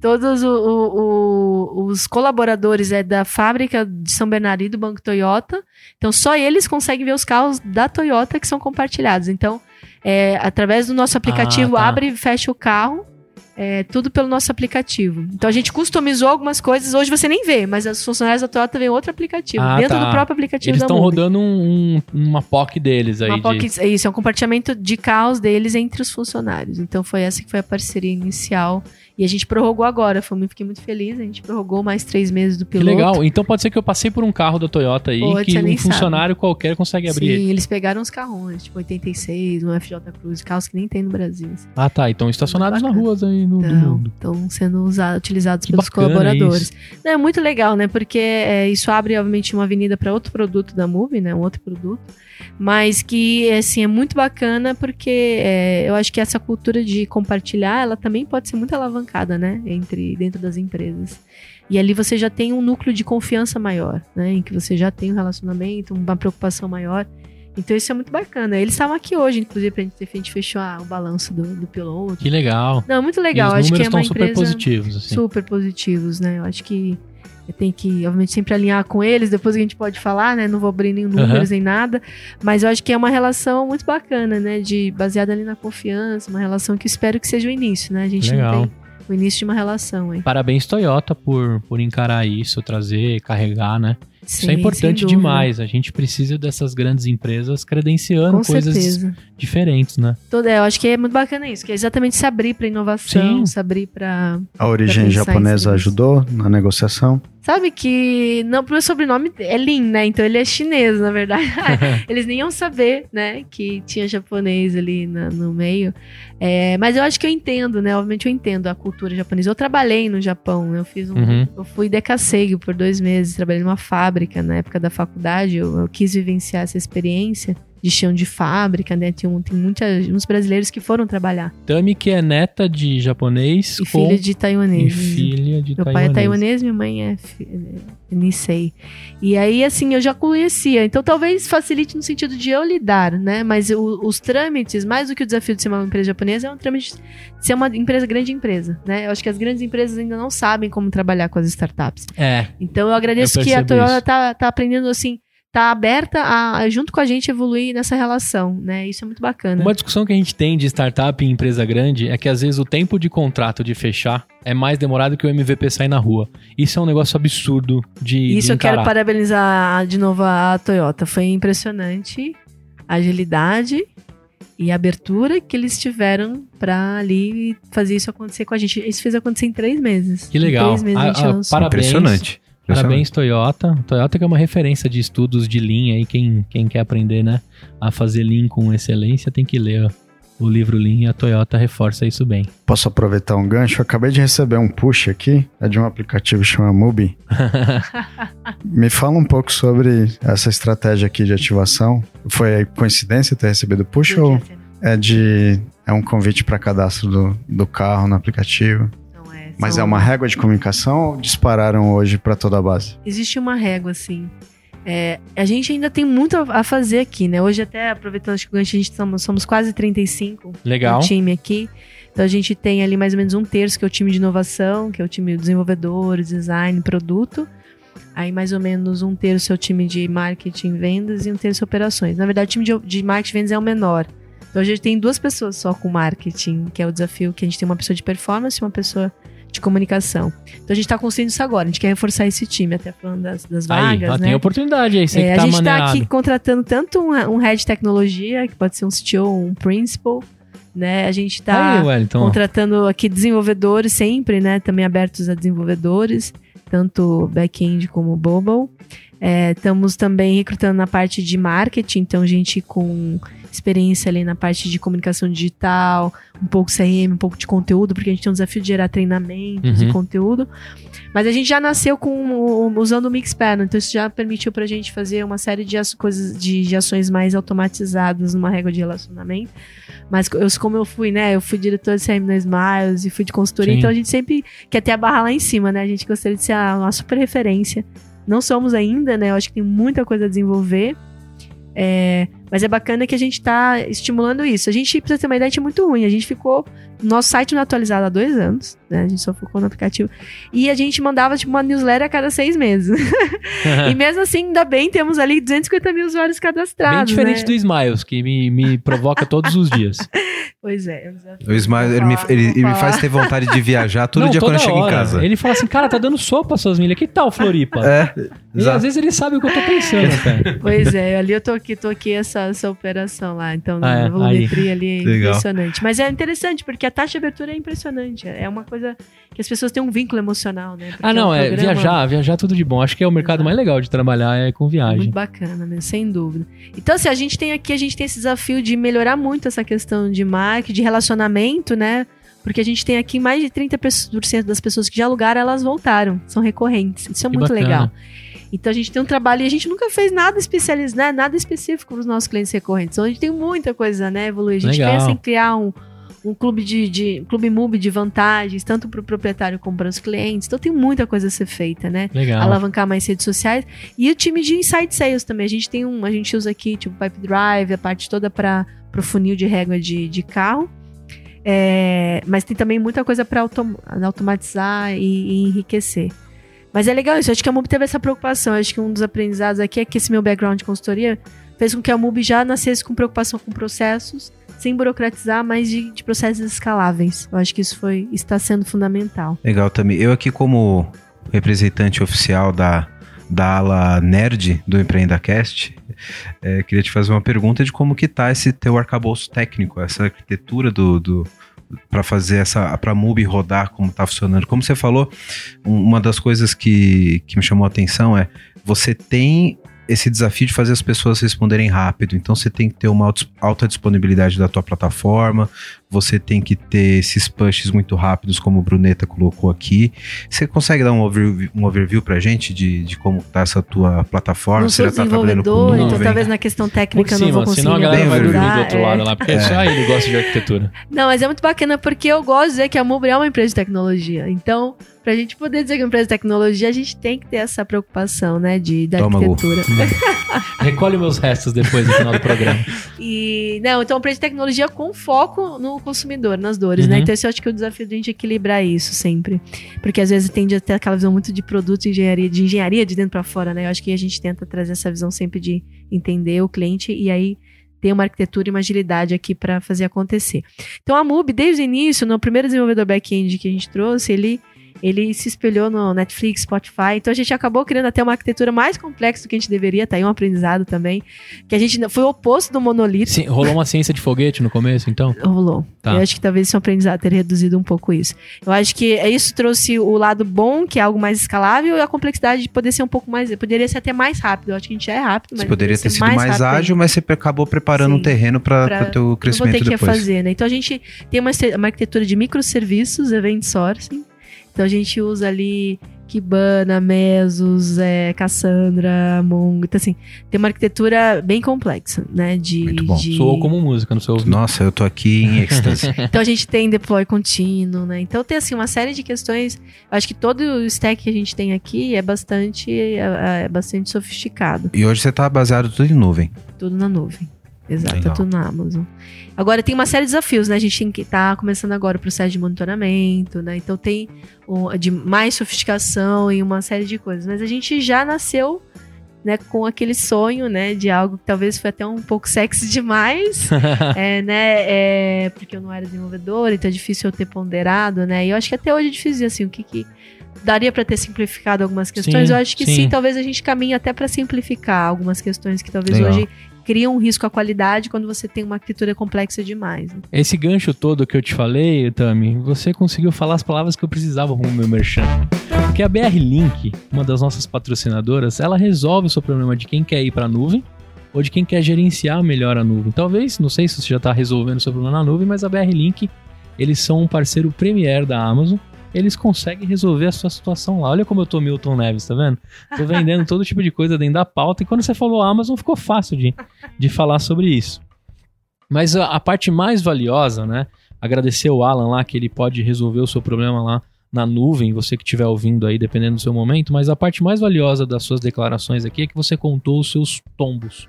todos o- o- o- os colaboradores é da fábrica de São Bernardo e do Banco Toyota. Então, só eles conseguem ver os carros da Toyota que são compartilhados. Então, é, através do nosso aplicativo, tá. abre e fecha o carro. É, tudo pelo nosso aplicativo. Então a gente customizou algumas coisas, hoje você nem vê, mas os funcionários da Toyota vêm outro aplicativo, Ah, dentro tá. do próprio aplicativo Eles estão rodando um, um- uma POC deles aí. Uma de- isso, é um compartilhamento de caos deles entre os funcionários. Então foi essa que foi a parceria inicial. E a gente prorrogou agora. Foi, fiquei muito feliz. A gente prorrogou mais três meses do Que piloto. legal. Então pode ser que eu passei por um carro da Toyota aí Pode, que um funcionário qualquer consegue abrir Sim, ele. eles pegaram os carrões, tipo 86, um FJ Cruze, carros que nem tem no Brasil. assim. Ah, tá. Então estacionados na ruas aí no, Então, mundo. estão sendo usados, utilizados Que pelos colaboradores. isso. Não, é muito legal, né? Porque é, isso abre, obviamente, uma avenida para outro produto da Move, né? Um outro produto. Mas que, assim, é muito bacana porque é, eu acho que essa cultura de compartilhar, ela também pode ser muito alavancada, né? Entre, dentro das empresas. E ali você já tem um núcleo de confiança maior, né? Em que você já tem um relacionamento, uma preocupação maior. Então isso é muito bacana. Eles estavam aqui hoje, inclusive, pra gente, a gente fechou ah, o balanço do, do piloto. Que legal. Não, muito E legal. os Acho que números é uma estão super positivos, assim. super positivos, né? Eu acho que tem que, obviamente, sempre alinhar com eles, depois a gente pode falar, né? Não vou abrir nenhum números nem nada, mas eu acho que é uma relação muito bacana, né? De baseada ali na confiança, uma relação que eu espero que seja o início, né? A gente Legal. não tem o início de uma relação aí. Parabéns, Toyota, por, por encarar isso, trazer, carregar, né? Isso Sim, é sem importante demais. A gente precisa dessas grandes empresas credenciando Com coisas certeza. diferentes, né? Toda, é, eu acho que é muito bacana isso, que é exatamente se abrir para inovação, Sim. se abrir para A origem japonesa ajudou na negociação? Sabe que não, pro meu sobrenome é Lin, né? Então ele é chinês, na verdade. Eles nem iam saber, né? Que tinha japonês ali na- no meio. É, mas eu acho que eu entendo, né? Obviamente eu entendo a cultura japonesa. Eu trabalhei no Japão, né? eu fiz um. Uhum. Eu fui decasseio por dois meses, trabalhei numa fábrica na época da faculdade. Eu, eu quis vivenciar essa experiência. De chão de fábrica, né? Tem, um, tem muitos uns brasileiros que foram trabalhar. Tami, que é neta de japonês E com... filha de taiwanês. E filha de Meu pai é taiwanês. taiwanês, minha mãe é é Nisei. E aí, assim, eu já conhecia. Então, talvez facilite no sentido de eu lidar, né? Mas o- os trâmites, mais do que o desafio de ser uma empresa japonesa, é um trâmite de ser uma empresa, grande empresa, né? Eu acho que as grandes empresas ainda não sabem como trabalhar com as startups. É, Então, eu agradeço Eu que a Toyota isso. tá, tá aprendendo, assim, tá aberta a, junto com a gente, evoluir nessa relação, né? Isso é muito bacana. Uma discussão que a gente tem de startup em empresa grande é que às vezes o tempo de contrato de fechar é mais demorado que o MVP sair na rua. Isso é um negócio absurdo de. Isso de eu quero parabenizar de novo a Toyota. Foi impressionante a agilidade e a abertura que eles tiveram pra ali fazer isso acontecer com a gente. Isso fez acontecer em três meses. Que legal. Em três meses a, A- gente a- lançou. Parabéns. Impressionante. Parabéns, Toyota. Toyota que é uma referência de estudos de Lean aí. Quem, quem quer aprender, né, a fazer Lean com excelência tem que ler o livro Lean e a Toyota reforça isso bem. Posso aproveitar um gancho? Eu acabei de receber um push aqui, é de um aplicativo que chama Mubi. Me fala um pouco sobre essa estratégia aqui de ativação. Foi coincidência ter recebido o push ou é de é um convite para cadastro do, do carro no aplicativo? É, Mas são- é uma régua de comunicação ou dispararam hoje para toda a base? Existe uma régua, assim. É, a gente ainda tem muito a fazer aqui, né? Hoje, até aproveitando acho que o gancho, a gente somos, somos quase 35 Legal. um time aqui. Então a gente tem ali mais ou menos um terço, que é o time de inovação, que é o time de desenvolvedores, design, produto. Aí mais ou menos um terço é o time de marketing, vendas e um terço operações. Na verdade, o time de, de marketing e vendas é o menor. Então a gente tem duas pessoas só com marketing, que é o desafio que a gente tem uma pessoa de performance e uma pessoa de comunicação. Então a gente tá construindo isso agora, a gente quer reforçar esse time, até falando das, das Aí, vagas, ó, né? tem oportunidade aí, você É, que tá a gente está aqui contratando tanto um, um head de tecnologia, que pode ser um CTO, um principal, né? A gente está Aí, contratando aqui desenvolvedores sempre, né? Também abertos a desenvolvedores, tanto back-end como mobile. É, estamos também recrutando na parte de marketing, então gente com experiência ali na parte de comunicação digital, um pouco CRM, um pouco de conteúdo, porque a gente tem um desafio de gerar treinamentos Uhum. e conteúdo. Mas a gente já nasceu com usando o Mixpanel, então isso já permitiu pra gente fazer uma série de as- coisas de, de ações mais automatizadas numa régua de relacionamento. Mas eu, como eu fui, né? Eu fui diretor de CRM na Smiles e fui de consultoria, Sim. então a gente sempre quer ter a barra lá em cima, né? A gente gostaria de ser a- uma super referência. Não somos ainda, né? Eu acho que tem muita coisa a desenvolver. É, mas é bacana que a gente tá estimulando isso. A gente, pra ter uma ideia, a gente é muito ruim. A gente ficou. Nosso site não é atualizado há dois anos, né? A gente só focou no aplicativo. E a gente mandava, tipo, uma newsletter a cada seis meses. e mesmo assim, ainda bem, temos ali 250 mil usuários cadastrados. Bem diferente né? do Smiles, que me, me provoca todos os dias. Pois é. O Vou ele, me, ele- ele me faz ter vontade de viajar todo Não, dia quando eu chego em casa. Ele fala assim, cara, tá dando sopa suas milhas. Que tal, Floripa? É, E às vezes ele sabe o que eu tô pensando, cara. Pois é, ali eu tô aqui, tô aqui essa, essa operação lá. Então, Ah, é, a volumetria ali é Legal. impressionante. Mas é interessante, porque a taxa de abertura é impressionante. É uma coisa que as pessoas têm um vínculo emocional, né? Porque Ah, não, o é programa- viajar, viajar é tudo de bom. Acho que é o mercado Exato. mais legal de trabalhar é com viagem. Muito bacana, né? Sem dúvida. Então, assim, a gente tem aqui, a gente tem esse desafio de melhorar muito essa questão de marketing, de relacionamento, né? Porque a gente tem aqui mais de 30% das pessoas que já alugaram, elas voltaram. São recorrentes. Isso é Que muito bacana. legal. Então a gente tem um trabalho e a gente nunca fez nada especializado, né? nada específico para os nossos clientes recorrentes. Então a gente tem muita coisa, né, evoluir. A gente Legal. pensa em criar um, um clube de, de um clube MUBI de vantagens, tanto para o proprietário como para os clientes. Então tem muita coisa a ser feita, né? Legal. alavancar mais redes sociais. E o time de inside sales também. A gente tem um, a gente usa aqui, tipo, Pipe Drive, a parte toda para o funil de régua de, de carro. É, mas tem também muita coisa para automatizar e, e enriquecer. Mas é legal isso. Acho que a MUB teve essa preocupação. Acho que um dos aprendizados aqui é que esse meu background de consultoria fez com que a MUB já nascesse com preocupação com processos, sem burocratizar, mas de, de processos escaláveis. Eu acho que isso foi está sendo fundamental. Legal também. Eu aqui como representante oficial da, da ala nerd do EmpreendaCast, é, queria te fazer uma pergunta de como que tá esse teu arcabouço técnico, essa arquitetura do... do para fazer essa para MUBI rodar como tá funcionando. Como você falou, um- uma das coisas que, que me chamou a atenção é você tem esse desafio de fazer as pessoas responderem rápido. Então você tem que ter uma alta disponibilidade da tua plataforma, você tem que ter esses pushes muito rápidos, como o Bruneta colocou aqui. Você consegue dar um overview, um overview pra gente de, de como tá essa tua plataforma? Não você sou já tá trabalhando com desenvolvedor, então nuvem? talvez na questão Por técnica eu não cima, vou conseguir senão a galera vai dormir do outro é. lado lá, porque só ele gosta de arquitetura. Não, mas é muito bacana porque eu gosto de dizer que a Mubra é uma empresa de tecnologia. Então, pra gente poder dizer que é uma empresa de tecnologia, a gente tem que ter essa preocupação, né, de, da Toma, arquitetura. Recolhe meus restos depois no final do programa. E, não, então, uma empresa de tecnologia com foco no consumidor, nas dores, né? Uhum. Então, esse eu acho que é o desafio de a gente equilibrar isso sempre. Porque às vezes tende a ter aquela visão muito de produto e engenharia, de engenharia de dentro pra fora, né? Eu acho que a gente tenta trazer essa visão sempre de entender o cliente e aí ter uma arquitetura e uma agilidade aqui para fazer acontecer. Então, a MUB, desde o início, no primeiro desenvolvedor back-end que a gente trouxe, ele ele se espelhou no Netflix, Spotify. Então a gente acabou criando até uma arquitetura mais complexa do que a gente deveria. Tá aí um aprendizado também. Que a gente foi o oposto do monolito. Sim, rolou uma ciência de foguete no começo, então? Rolou. Tá. Eu acho que talvez é um aprendizado, ter reduzido um pouco isso. Eu acho que isso trouxe o lado bom, que é algo mais escalável, e a complexidade de poder ser um pouco mais. Poderia ser até mais rápido. Eu acho que a gente já é rápido, mas. Você poderia ter sido mais, ainda. ágil, mas você acabou preparando Sim. um terreno para o teu Não vou crescimento ter que depois. fazer, né? Então a gente tem uma, uma arquitetura de microserviços, event sourcing. Então a gente usa ali Kibana, Mesos, é, Cassandra, Mongo. Então, assim, tem uma arquitetura bem complexa, né? De, Muito bom. de- Soou como música no seu ouvido. Nossa, eu tô aqui em êxtase. Então a gente tem deploy contínuo, né? Então tem assim uma série de questões. Eu acho que todo o stack que a gente tem aqui é bastante, é, é bastante sofisticado. e hoje você tá baseado tudo em nuvem. Tudo na nuvem. Exato, Legal. tá tudo na Amazon. Agora tem uma série de desafios, né? A gente tem que tá começando agora o processo de monitoramento, né? Então tem de mais sofisticação e uma série de coisas. Mas a gente já nasceu né, com aquele sonho, né, de algo que talvez foi até um pouco sexy demais, é, né, é, porque eu não era desenvolvedora, então é difícil eu ter ponderado, né, e eu acho que até hoje é difícil assim, o que que daria para ter simplificado algumas questões, Sim, eu acho que sim. sim. talvez a gente caminhe até para simplificar algumas questões que talvez Legal. hoje criam um risco à qualidade quando você tem uma arquitetura complexa demais. né? Esse gancho todo que eu te falei, Tami, você conseguiu falar as palavras que eu precisava com o meu merchan. Porque a BR Link, uma das nossas patrocinadoras, ela resolve o seu problema de quem quer ir para a nuvem ou de quem quer gerenciar melhor a nuvem. Talvez, não sei se você já está resolvendo o seu problema na nuvem, mas a BR Link, eles são um parceiro premier da Amazon. Eles conseguem resolver a sua situação lá. Olha como eu tô Milton Neves, tá vendo? Tô vendendo todo tipo de coisa dentro da pauta. E quando você falou Amazon, ficou fácil de, de falar sobre isso. Mas a, a parte mais valiosa, né? Agradecer o Alan lá, que ele pode resolver o seu problema lá na nuvem, você que estiver ouvindo aí, dependendo do seu momento. Mas a parte mais valiosa das suas declarações aqui é que você contou os seus tombos.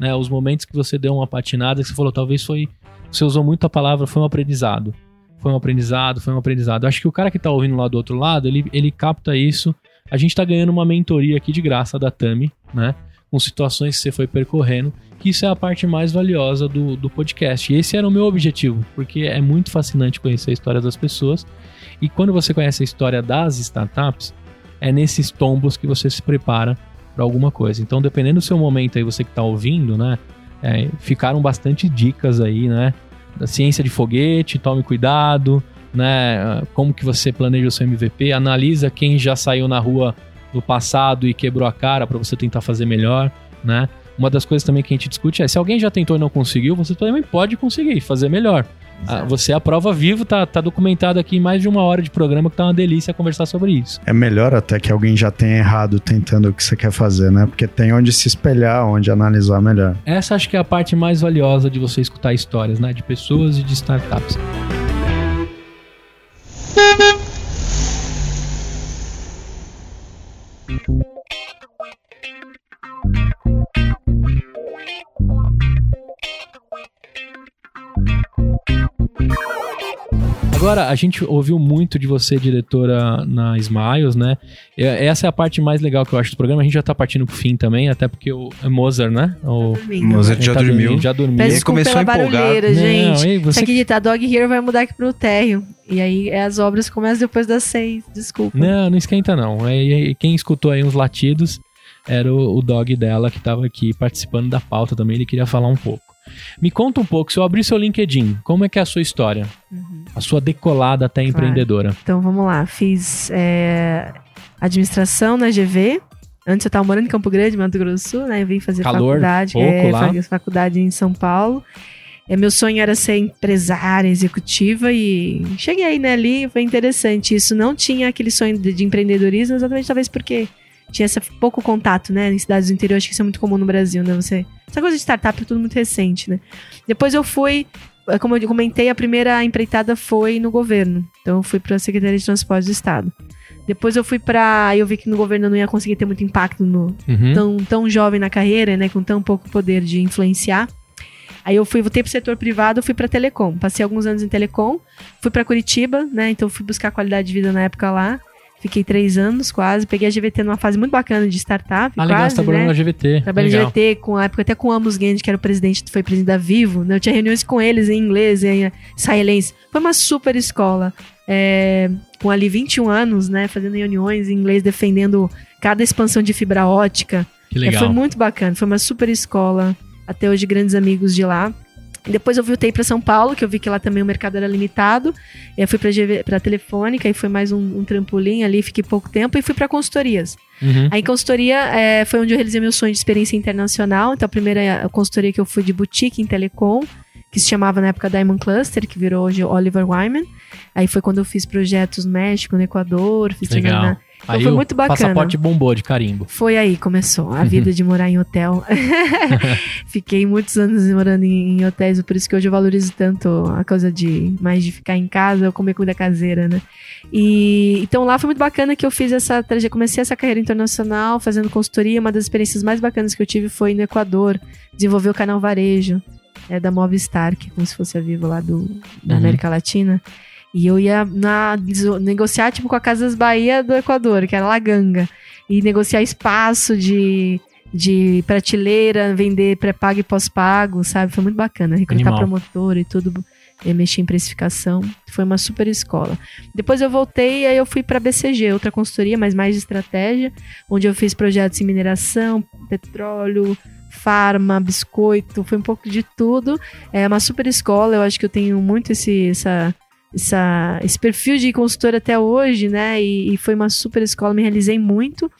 Né, os momentos que você deu uma patinada, que você falou, talvez foi. Você usou muito a palavra, foi um aprendizado. Foi um aprendizado, foi um aprendizado. Acho que o cara que tá ouvindo lá do outro lado, ele, ele capta isso. A gente tá ganhando uma mentoria aqui de graça da Tami, né? Com situações que você foi percorrendo que isso é a parte mais valiosa do, do podcast. E esse era o meu objetivo, porque é muito fascinante conhecer a história das pessoas. E quando você conhece a história das startups, é nesses tombos que você se prepara para alguma coisa. Então, dependendo do seu momento aí, você que está ouvindo, né? é, ficaram bastante dicas aí, né? Da ciência de foguete, tome cuidado, né? Como que você planeja o seu MVP, analisa quem já saiu na rua no passado e quebrou a cara para você tentar fazer melhor, né? Uma das coisas também que a gente discute é se alguém já tentou e não conseguiu, você também pode conseguir fazer melhor. Ah, você é a prova viva, tá, tá documentado aqui em mais de uma hora de programa que tá uma delícia conversar sobre isso. É melhor até que alguém já tenha errado tentando o que você quer fazer, né? Porque tem onde se espelhar, onde analisar melhor. Essa acho que é a parte mais valiosa de você escutar histórias, né? De pessoas e de startups. Agora, a gente ouviu muito de você, diretora, na Smiles, né? Essa é a parte mais legal que eu acho do programa. A gente já tá partindo pro fim também, até porque o é Mozart, né? O. Mozart já tá dormiu. dormindo, Já dormiu. Peço começou pela empolgado. barulheira, Não, gente. ei, você- Você acredita? A Dog Hero vai mudar aqui pro térreo. E aí é, as obras começam depois das seis. Desculpa. Não, não esquenta não. É, e- e quem escutou aí uns latidos era o, o dog dela que tava aqui participando da pauta também. Ele queria falar um pouco. Me conta um pouco, se eu abrir seu LinkedIn, como é que é a sua história? Uhum. A sua decolada até empreendedora. Então vamos lá. Fiz é, administração na GV. Antes eu tava morando em Campo Grande, Mato Grosso do Sul, né? Eu vim fazer Calor, faculdade, pouco é, lá. faculdade em São Paulo. É, meu sonho era ser empresária, executiva e cheguei né, ali, foi interessante. Isso não tinha aquele sonho de, de empreendedorismo, exatamente talvez porque tinha esse pouco contato, né? Em cidades do interior, acho que isso é muito comum no Brasil, né? Você, essa coisa de startup é tudo muito recente, né? Depois eu fui, eh, como eu comentei, a primeira empreitada foi no governo. Então eu fui para a Secretaria de Transportes do Estado. Depois eu fui para, eu vi que no governo eu não ia conseguir ter muito impacto no Uhum. tão, tão jovem na carreira, né, com tão pouco poder de influenciar. Aí eu fui, voltei pro setor privado, fui para telecom. Passei alguns anos em telecom, fui para Curitiba, né? Então fui buscar qualidade de vida na época lá. Fiquei três anos quase. Peguei a GVT numa fase muito bacana de startup. Ah, legal, quase, você tá trabalhando né? na GVT. Trabalhei legal. no GVT, com a época até com o Amos Gand, que era o presidente, foi presidente da Vivo, né? Eu tinha reuniões com eles em inglês, em israelense. Foi uma super escola. É, com ali 21 anos, né? Fazendo reuniões em inglês, defendendo cada expansão de fibra ótica. Que É, legal. foi muito bacana, foi uma super escola. Até hoje, grandes amigos de lá. Depois eu voltei para São Paulo, que eu vi que lá também o mercado era limitado. E aí fui para Telefônica e foi mais um, um trampolim ali, fiquei pouco tempo e fui para consultorias. Uhum. Aí consultoria é, foi onde eu realizei meu sonho de experiência internacional. Então a primeira consultoria que eu fui de boutique em telecom, que se chamava na época Diamond Cluster, que virou hoje Oliver Wyman. Aí foi quando eu fiz projetos no México, no Equador, fiz Legal. na- Aí foi muito bacana. passaporte bombou de carimbo. foi aí, começou a vida de morar em hotel. Fiquei muitos anos morando em, em hotéis, por isso que hoje eu valorizo tanto a coisa de mais de ficar em casa ou comer comida caseira, né? E então lá foi muito bacana que eu fiz essa trajetória, comecei essa carreira internacional fazendo consultoria. Uma das experiências mais bacanas que eu tive foi no Equador, desenvolver o canal Varejo é, da Movistar, que é como se fosse a Vivo lá do, da Uhum. América Latina. E eu ia na, negociar tipo com a Casas Bahia do Equador, que era Laganga e negociar espaço de, de prateleira, vender pré-pago e pós-pago, sabe? Foi muito bacana. Recrutar Animal. promotor e tudo, e mexer em precificação. Foi uma super escola. Depois eu voltei e aí eu fui para BCG, outra consultoria, mas mais de estratégia, onde eu fiz projetos em mineração, petróleo, farma, biscoito, foi um pouco de tudo. É uma super escola, eu acho que eu tenho muito esse, essa, essa, esse perfil de consultora até hoje, né? E, e foi uma super escola, me realizei muito.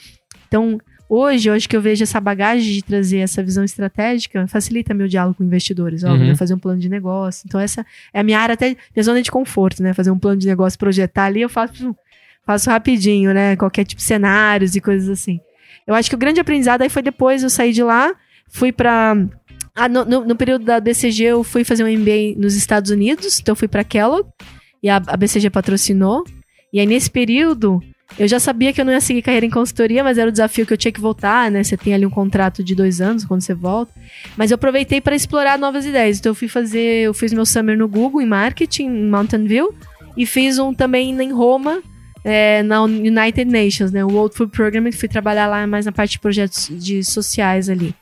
Então, hoje, acho que eu vejo essa bagagem de trazer essa visão estratégica, facilita meu diálogo com investidores, óbvio, Uhum. fazer um plano de negócio. Então, essa é a minha área, até minha zona de conforto, né? Fazer um plano de negócio, projetar ali, eu faço, faço rapidinho, né? Qualquer tipo de cenários e coisas assim. Eu acho que o grande aprendizado aí foi depois eu saí de lá, fui pra. Ah, no, no- no período da BCG eu fui fazer um MBA nos Estados Unidos, então eu fui pra Kellogg e a, a BCG patrocinou. E aí nesse período eu já sabia que eu não ia seguir carreira em consultoria, mas era o desafio que eu tinha que voltar, né? Você tem ali um contrato de dois anos quando você volta. Mas eu aproveitei para explorar novas ideias. Então eu fui fazer, eu fiz meu summer no Google em marketing em Mountain View e fiz um também em Roma. É, na United Nations, né? O World Food Program, que fui trabalhar lá mais na parte de projetos de sociais ali.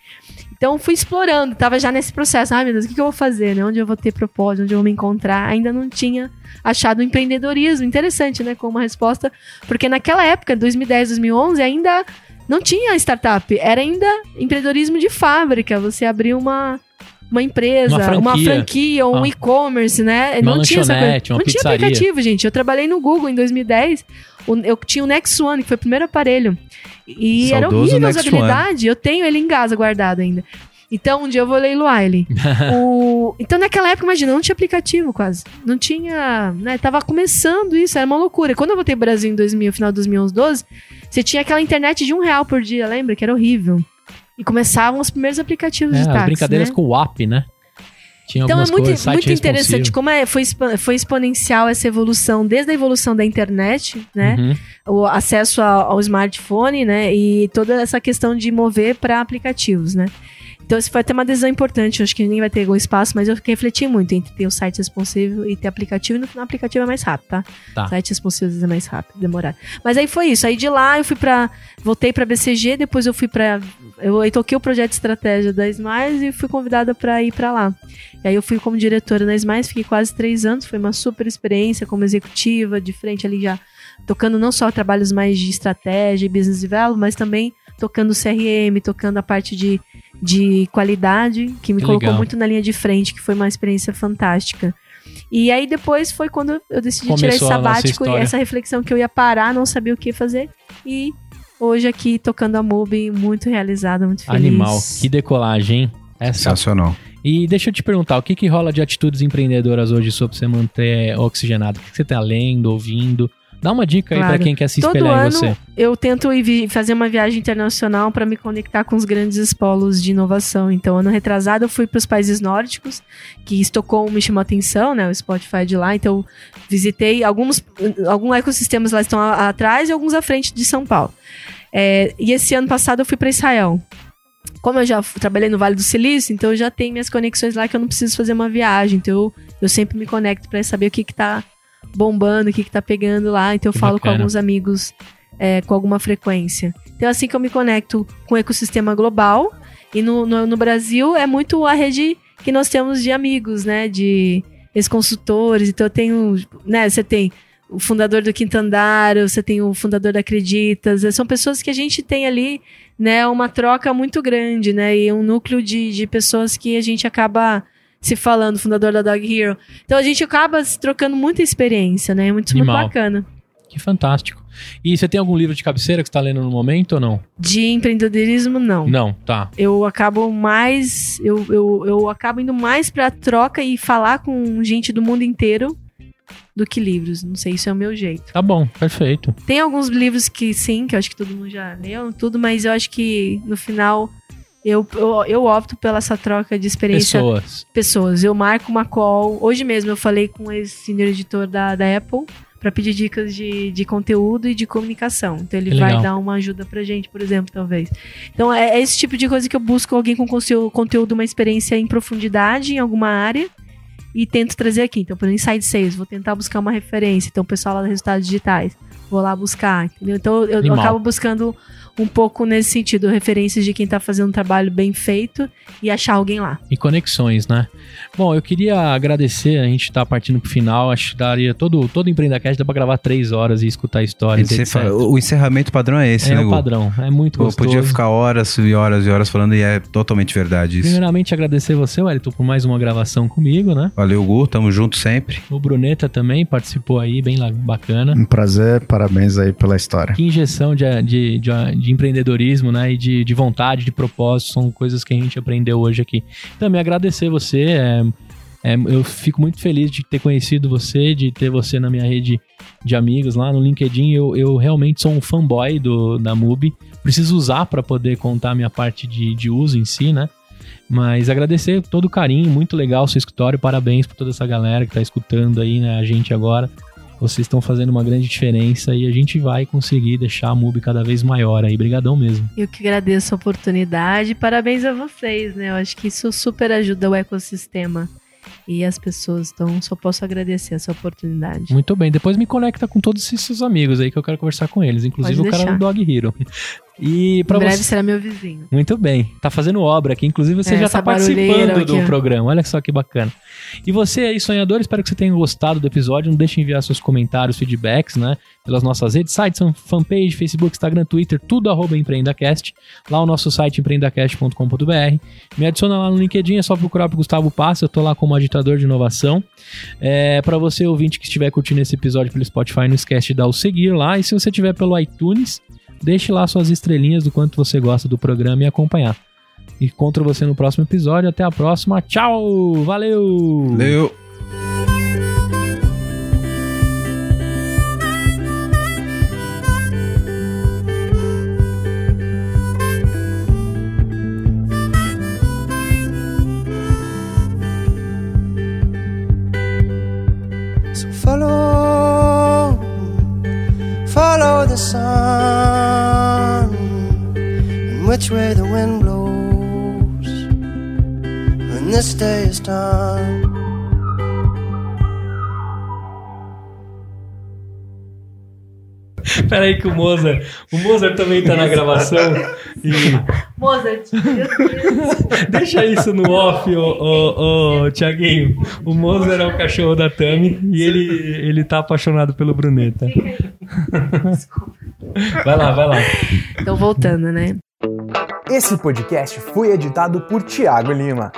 Então fui explorando, tava já nesse processo. Ai meu Deus, o que, que eu vou fazer, né? Onde eu vou ter propósito, onde eu vou me encontrar? Ainda não tinha achado o empreendedorismo. Interessante, né? Como uma resposta. Porque naquela época, 2010, 2011, ainda não tinha startup. Era ainda empreendedorismo de fábrica. Você abria uma, uma empresa, Uma uma franquia. franquia, um Ah. e-commerce, né? Uma não tinha essa coisa. não tinha pizzaria. aplicativo, gente. Eu trabalhei no Google em 2010. o- Eu tinha o Next One, que foi o primeiro aparelho. E era Saudoso horrível a Next usabilidade. Eu tenho ele em casa guardado ainda. Então, um dia eu vou leiloar ele. O- Então, naquela época, imagina, não tinha aplicativo quase. Não tinha. Né, tava começando isso, era uma loucura. Quando eu voltei pro Brasil em 2000, final de 2011, 12, você tinha aquela internet de um real por dia, lembra? Que era horrível. E começavam os primeiros aplicativos É, de táxi. as brincadeiras né? com o app, né? Tinha Então é muito, coisas, muito interessante como é, foi, foi exponencial essa evolução, desde a evolução da internet, né? Uhum. O acesso ao, ao smartphone, né? E toda essa questão de mover para aplicativos, né? Então, isso foi até uma decisão importante. Eu acho que ninguém vai ter algum espaço, mas eu refleti muito entre ter o site responsivo e ter aplicativo. E no final, aplicativo é mais rápido, tá? Tá. Site responsivo é mais rápido, demorado. Mas aí foi isso. Aí de lá eu fui pra. Voltei pra BCG, depois eu fui pra. Eu, eu toquei o projeto de estratégia da Smiles e fui convidada pra ir pra lá. E aí eu fui como diretora na Smiles, fiquei quase três anos. Foi uma super experiência como executiva, de frente ali já tocando não só trabalhos mais de estratégia e business development, mas também tocando CRM, tocando a parte de, de qualidade, que me Que colocou legal. muito na linha de frente, que foi uma experiência fantástica. E aí depois foi quando eu decidi tirar esse Começou a nossa sabático e essa reflexão que eu ia parar, não sabia o que fazer e hoje aqui tocando a MUBI, muito realizada, muito feliz. Animal. Que decolagem, hein? Essa. Sensacional. E deixa eu te perguntar, o que, que rola de atitudes empreendedoras hoje sobre você manter oxigenado? O que, que você tá lendo, ouvindo? Dá uma dica aí Claro. pra quem quer se Todo espelhar em ano você. eu tento ir fazer uma viagem internacional para me conectar com os grandes polos de inovação. Então, ano retrasado eu fui para os países nórdicos, que Estocolmo me chamou atenção, né? O Spotify de lá. Então, eu visitei alguns, alguns ecossistemas lá estão atrás e alguns à frente de São Paulo. É, e esse ano passado eu fui para Israel. Como eu já trabalhei no Vale do Silício, então eu já tenho minhas conexões lá que eu não preciso fazer uma viagem. Então eu, eu sempre me conecto para saber o que que tá bombando, o que que tá pegando lá. Então eu Que falo com bacana. alguns amigos é, com alguma frequência. Então é assim que eu me conecto com o ecossistema global. E no, no, no Brasil é muito a rede que nós temos de amigos, né? De ex-consultores. Então eu tenho, né? Você tem o fundador do Quinto Andar, você tem o fundador da Acreditas. São pessoas que a gente tem ali, né? Uma troca muito grande, né? E um núcleo de, de pessoas que a gente acaba se falando, fundador da Dog Hero. Então a gente acaba se trocando muita experiência, né? É muito, muito bacana. Que fantástico. E você tem algum livro de cabeceira que você tá lendo no momento ou não? De empreendedorismo, não. Não, tá. Eu acabo mais. Eu, eu, eu acabo indo mais pra troca e falar com gente do mundo inteiro do que livros. Não sei, isso é o meu jeito. Tá bom, perfeito. Tem alguns livros que sim, que eu acho que todo mundo já leu, tudo, mas eu acho que no final eu, eu, eu opto pela essa troca de experiência Pessoas. pessoas. Eu marco uma call. Hoje mesmo eu falei com esse senior editor da, da Apple para pedir dicas de, de conteúdo e de comunicação. Então ele Que vai legal. dar uma ajuda pra gente, por exemplo, talvez. Então é, é esse tipo de coisa que eu busco alguém com conteúdo, conteúdo, uma experiência em profundidade em alguma área e tento trazer aqui. Então, por exemplo, Inside Sales, vou tentar buscar uma referência. Então, o pessoal lá da Resultados Digitais, vou lá buscar, entendeu? Então, eu, eu acabo buscando um pouco nesse sentido, referências de quem tá fazendo um trabalho bem feito e achar alguém lá. E conexões, né? Bom, eu queria agradecer, a gente tá partindo pro final, acho que daria todo, todo Empreendacast dá pra gravar três horas e escutar histórias, Você etc. O encerramento padrão é esse, É né, o Gu? padrão, é muito gostoso. podia ficar horas e horas e horas falando e é totalmente verdade isso. Primeiramente, agradecer você, Wellington, por mais uma gravação comigo, né? Valeu, Gu, tamo junto sempre. O Bruneta também participou aí, bem bacana. Um prazer, parabéns aí pela história. Que injeção de, de, de, de empreendedorismo, né? E de, de vontade, de propósito, são coisas que a gente aprendeu hoje aqui. Também agradecer você. é, é, eu fico muito feliz de ter conhecido você, de ter você na minha rede de amigos lá no LinkedIn. Eu, eu realmente sou um fanboy do, da MUBI. Preciso usar para poder contar a minha parte de, de uso em si, né? Mas agradecer todo o carinho, muito legal o seu escritório. Parabéns por toda essa galera que tá escutando aí, né? A gente agora. Vocês estão fazendo uma grande diferença e a gente vai conseguir deixar a MUBI cada vez maior aí. Brigadão mesmo. Eu que agradeço a oportunidade. Parabéns a vocês, né? Eu acho que isso super ajuda o ecossistema e as pessoas. Então, só posso agradecer essa oportunidade. Muito bem. Depois me conecta com todos esses seus amigos aí que eu quero conversar com eles. Inclusive o cara do Dog Hero. E Em para breve você. será meu vizinho. Muito bem. Tá fazendo obra aqui. Inclusive você É, já tá participando do aqui, programa. Olha só que bacana. E você aí, sonhador, espero que você tenha gostado do episódio. Não deixe de enviar seus comentários, feedbacks, né? Pelas nossas redes, sites, fanpage, Facebook, Instagram, Twitter, tudo arroba empreendacast. Lá o nosso site empreendacast.com.br. Me adiciona lá no LinkedIn, é só procurar pro Gustavo Passa. Eu tô lá como agitador de inovação. É, para você, ouvinte, que estiver curtindo esse episódio pelo Spotify, não esquece de dar o seguir lá. E se você tiver pelo iTunes, deixe lá suas estrelinhas do quanto você gosta do programa e acompanhar. Encontro você no próximo episódio. Até a próxima. Tchau! Valeu! Valeu. So follow, follow the sun, which way the wind blows when this day is done. Peraí que o Mozart... O Mozart também tá na gravação. E Mozart, deixa isso no off, ô, ô, ô, Tiaguinho. O Mozart é o cachorro da Tami e ele, ele tá apaixonado pelo Bruneta. Vai lá, vai lá. então voltando, né? Esse podcast foi editado por Tiago Lima.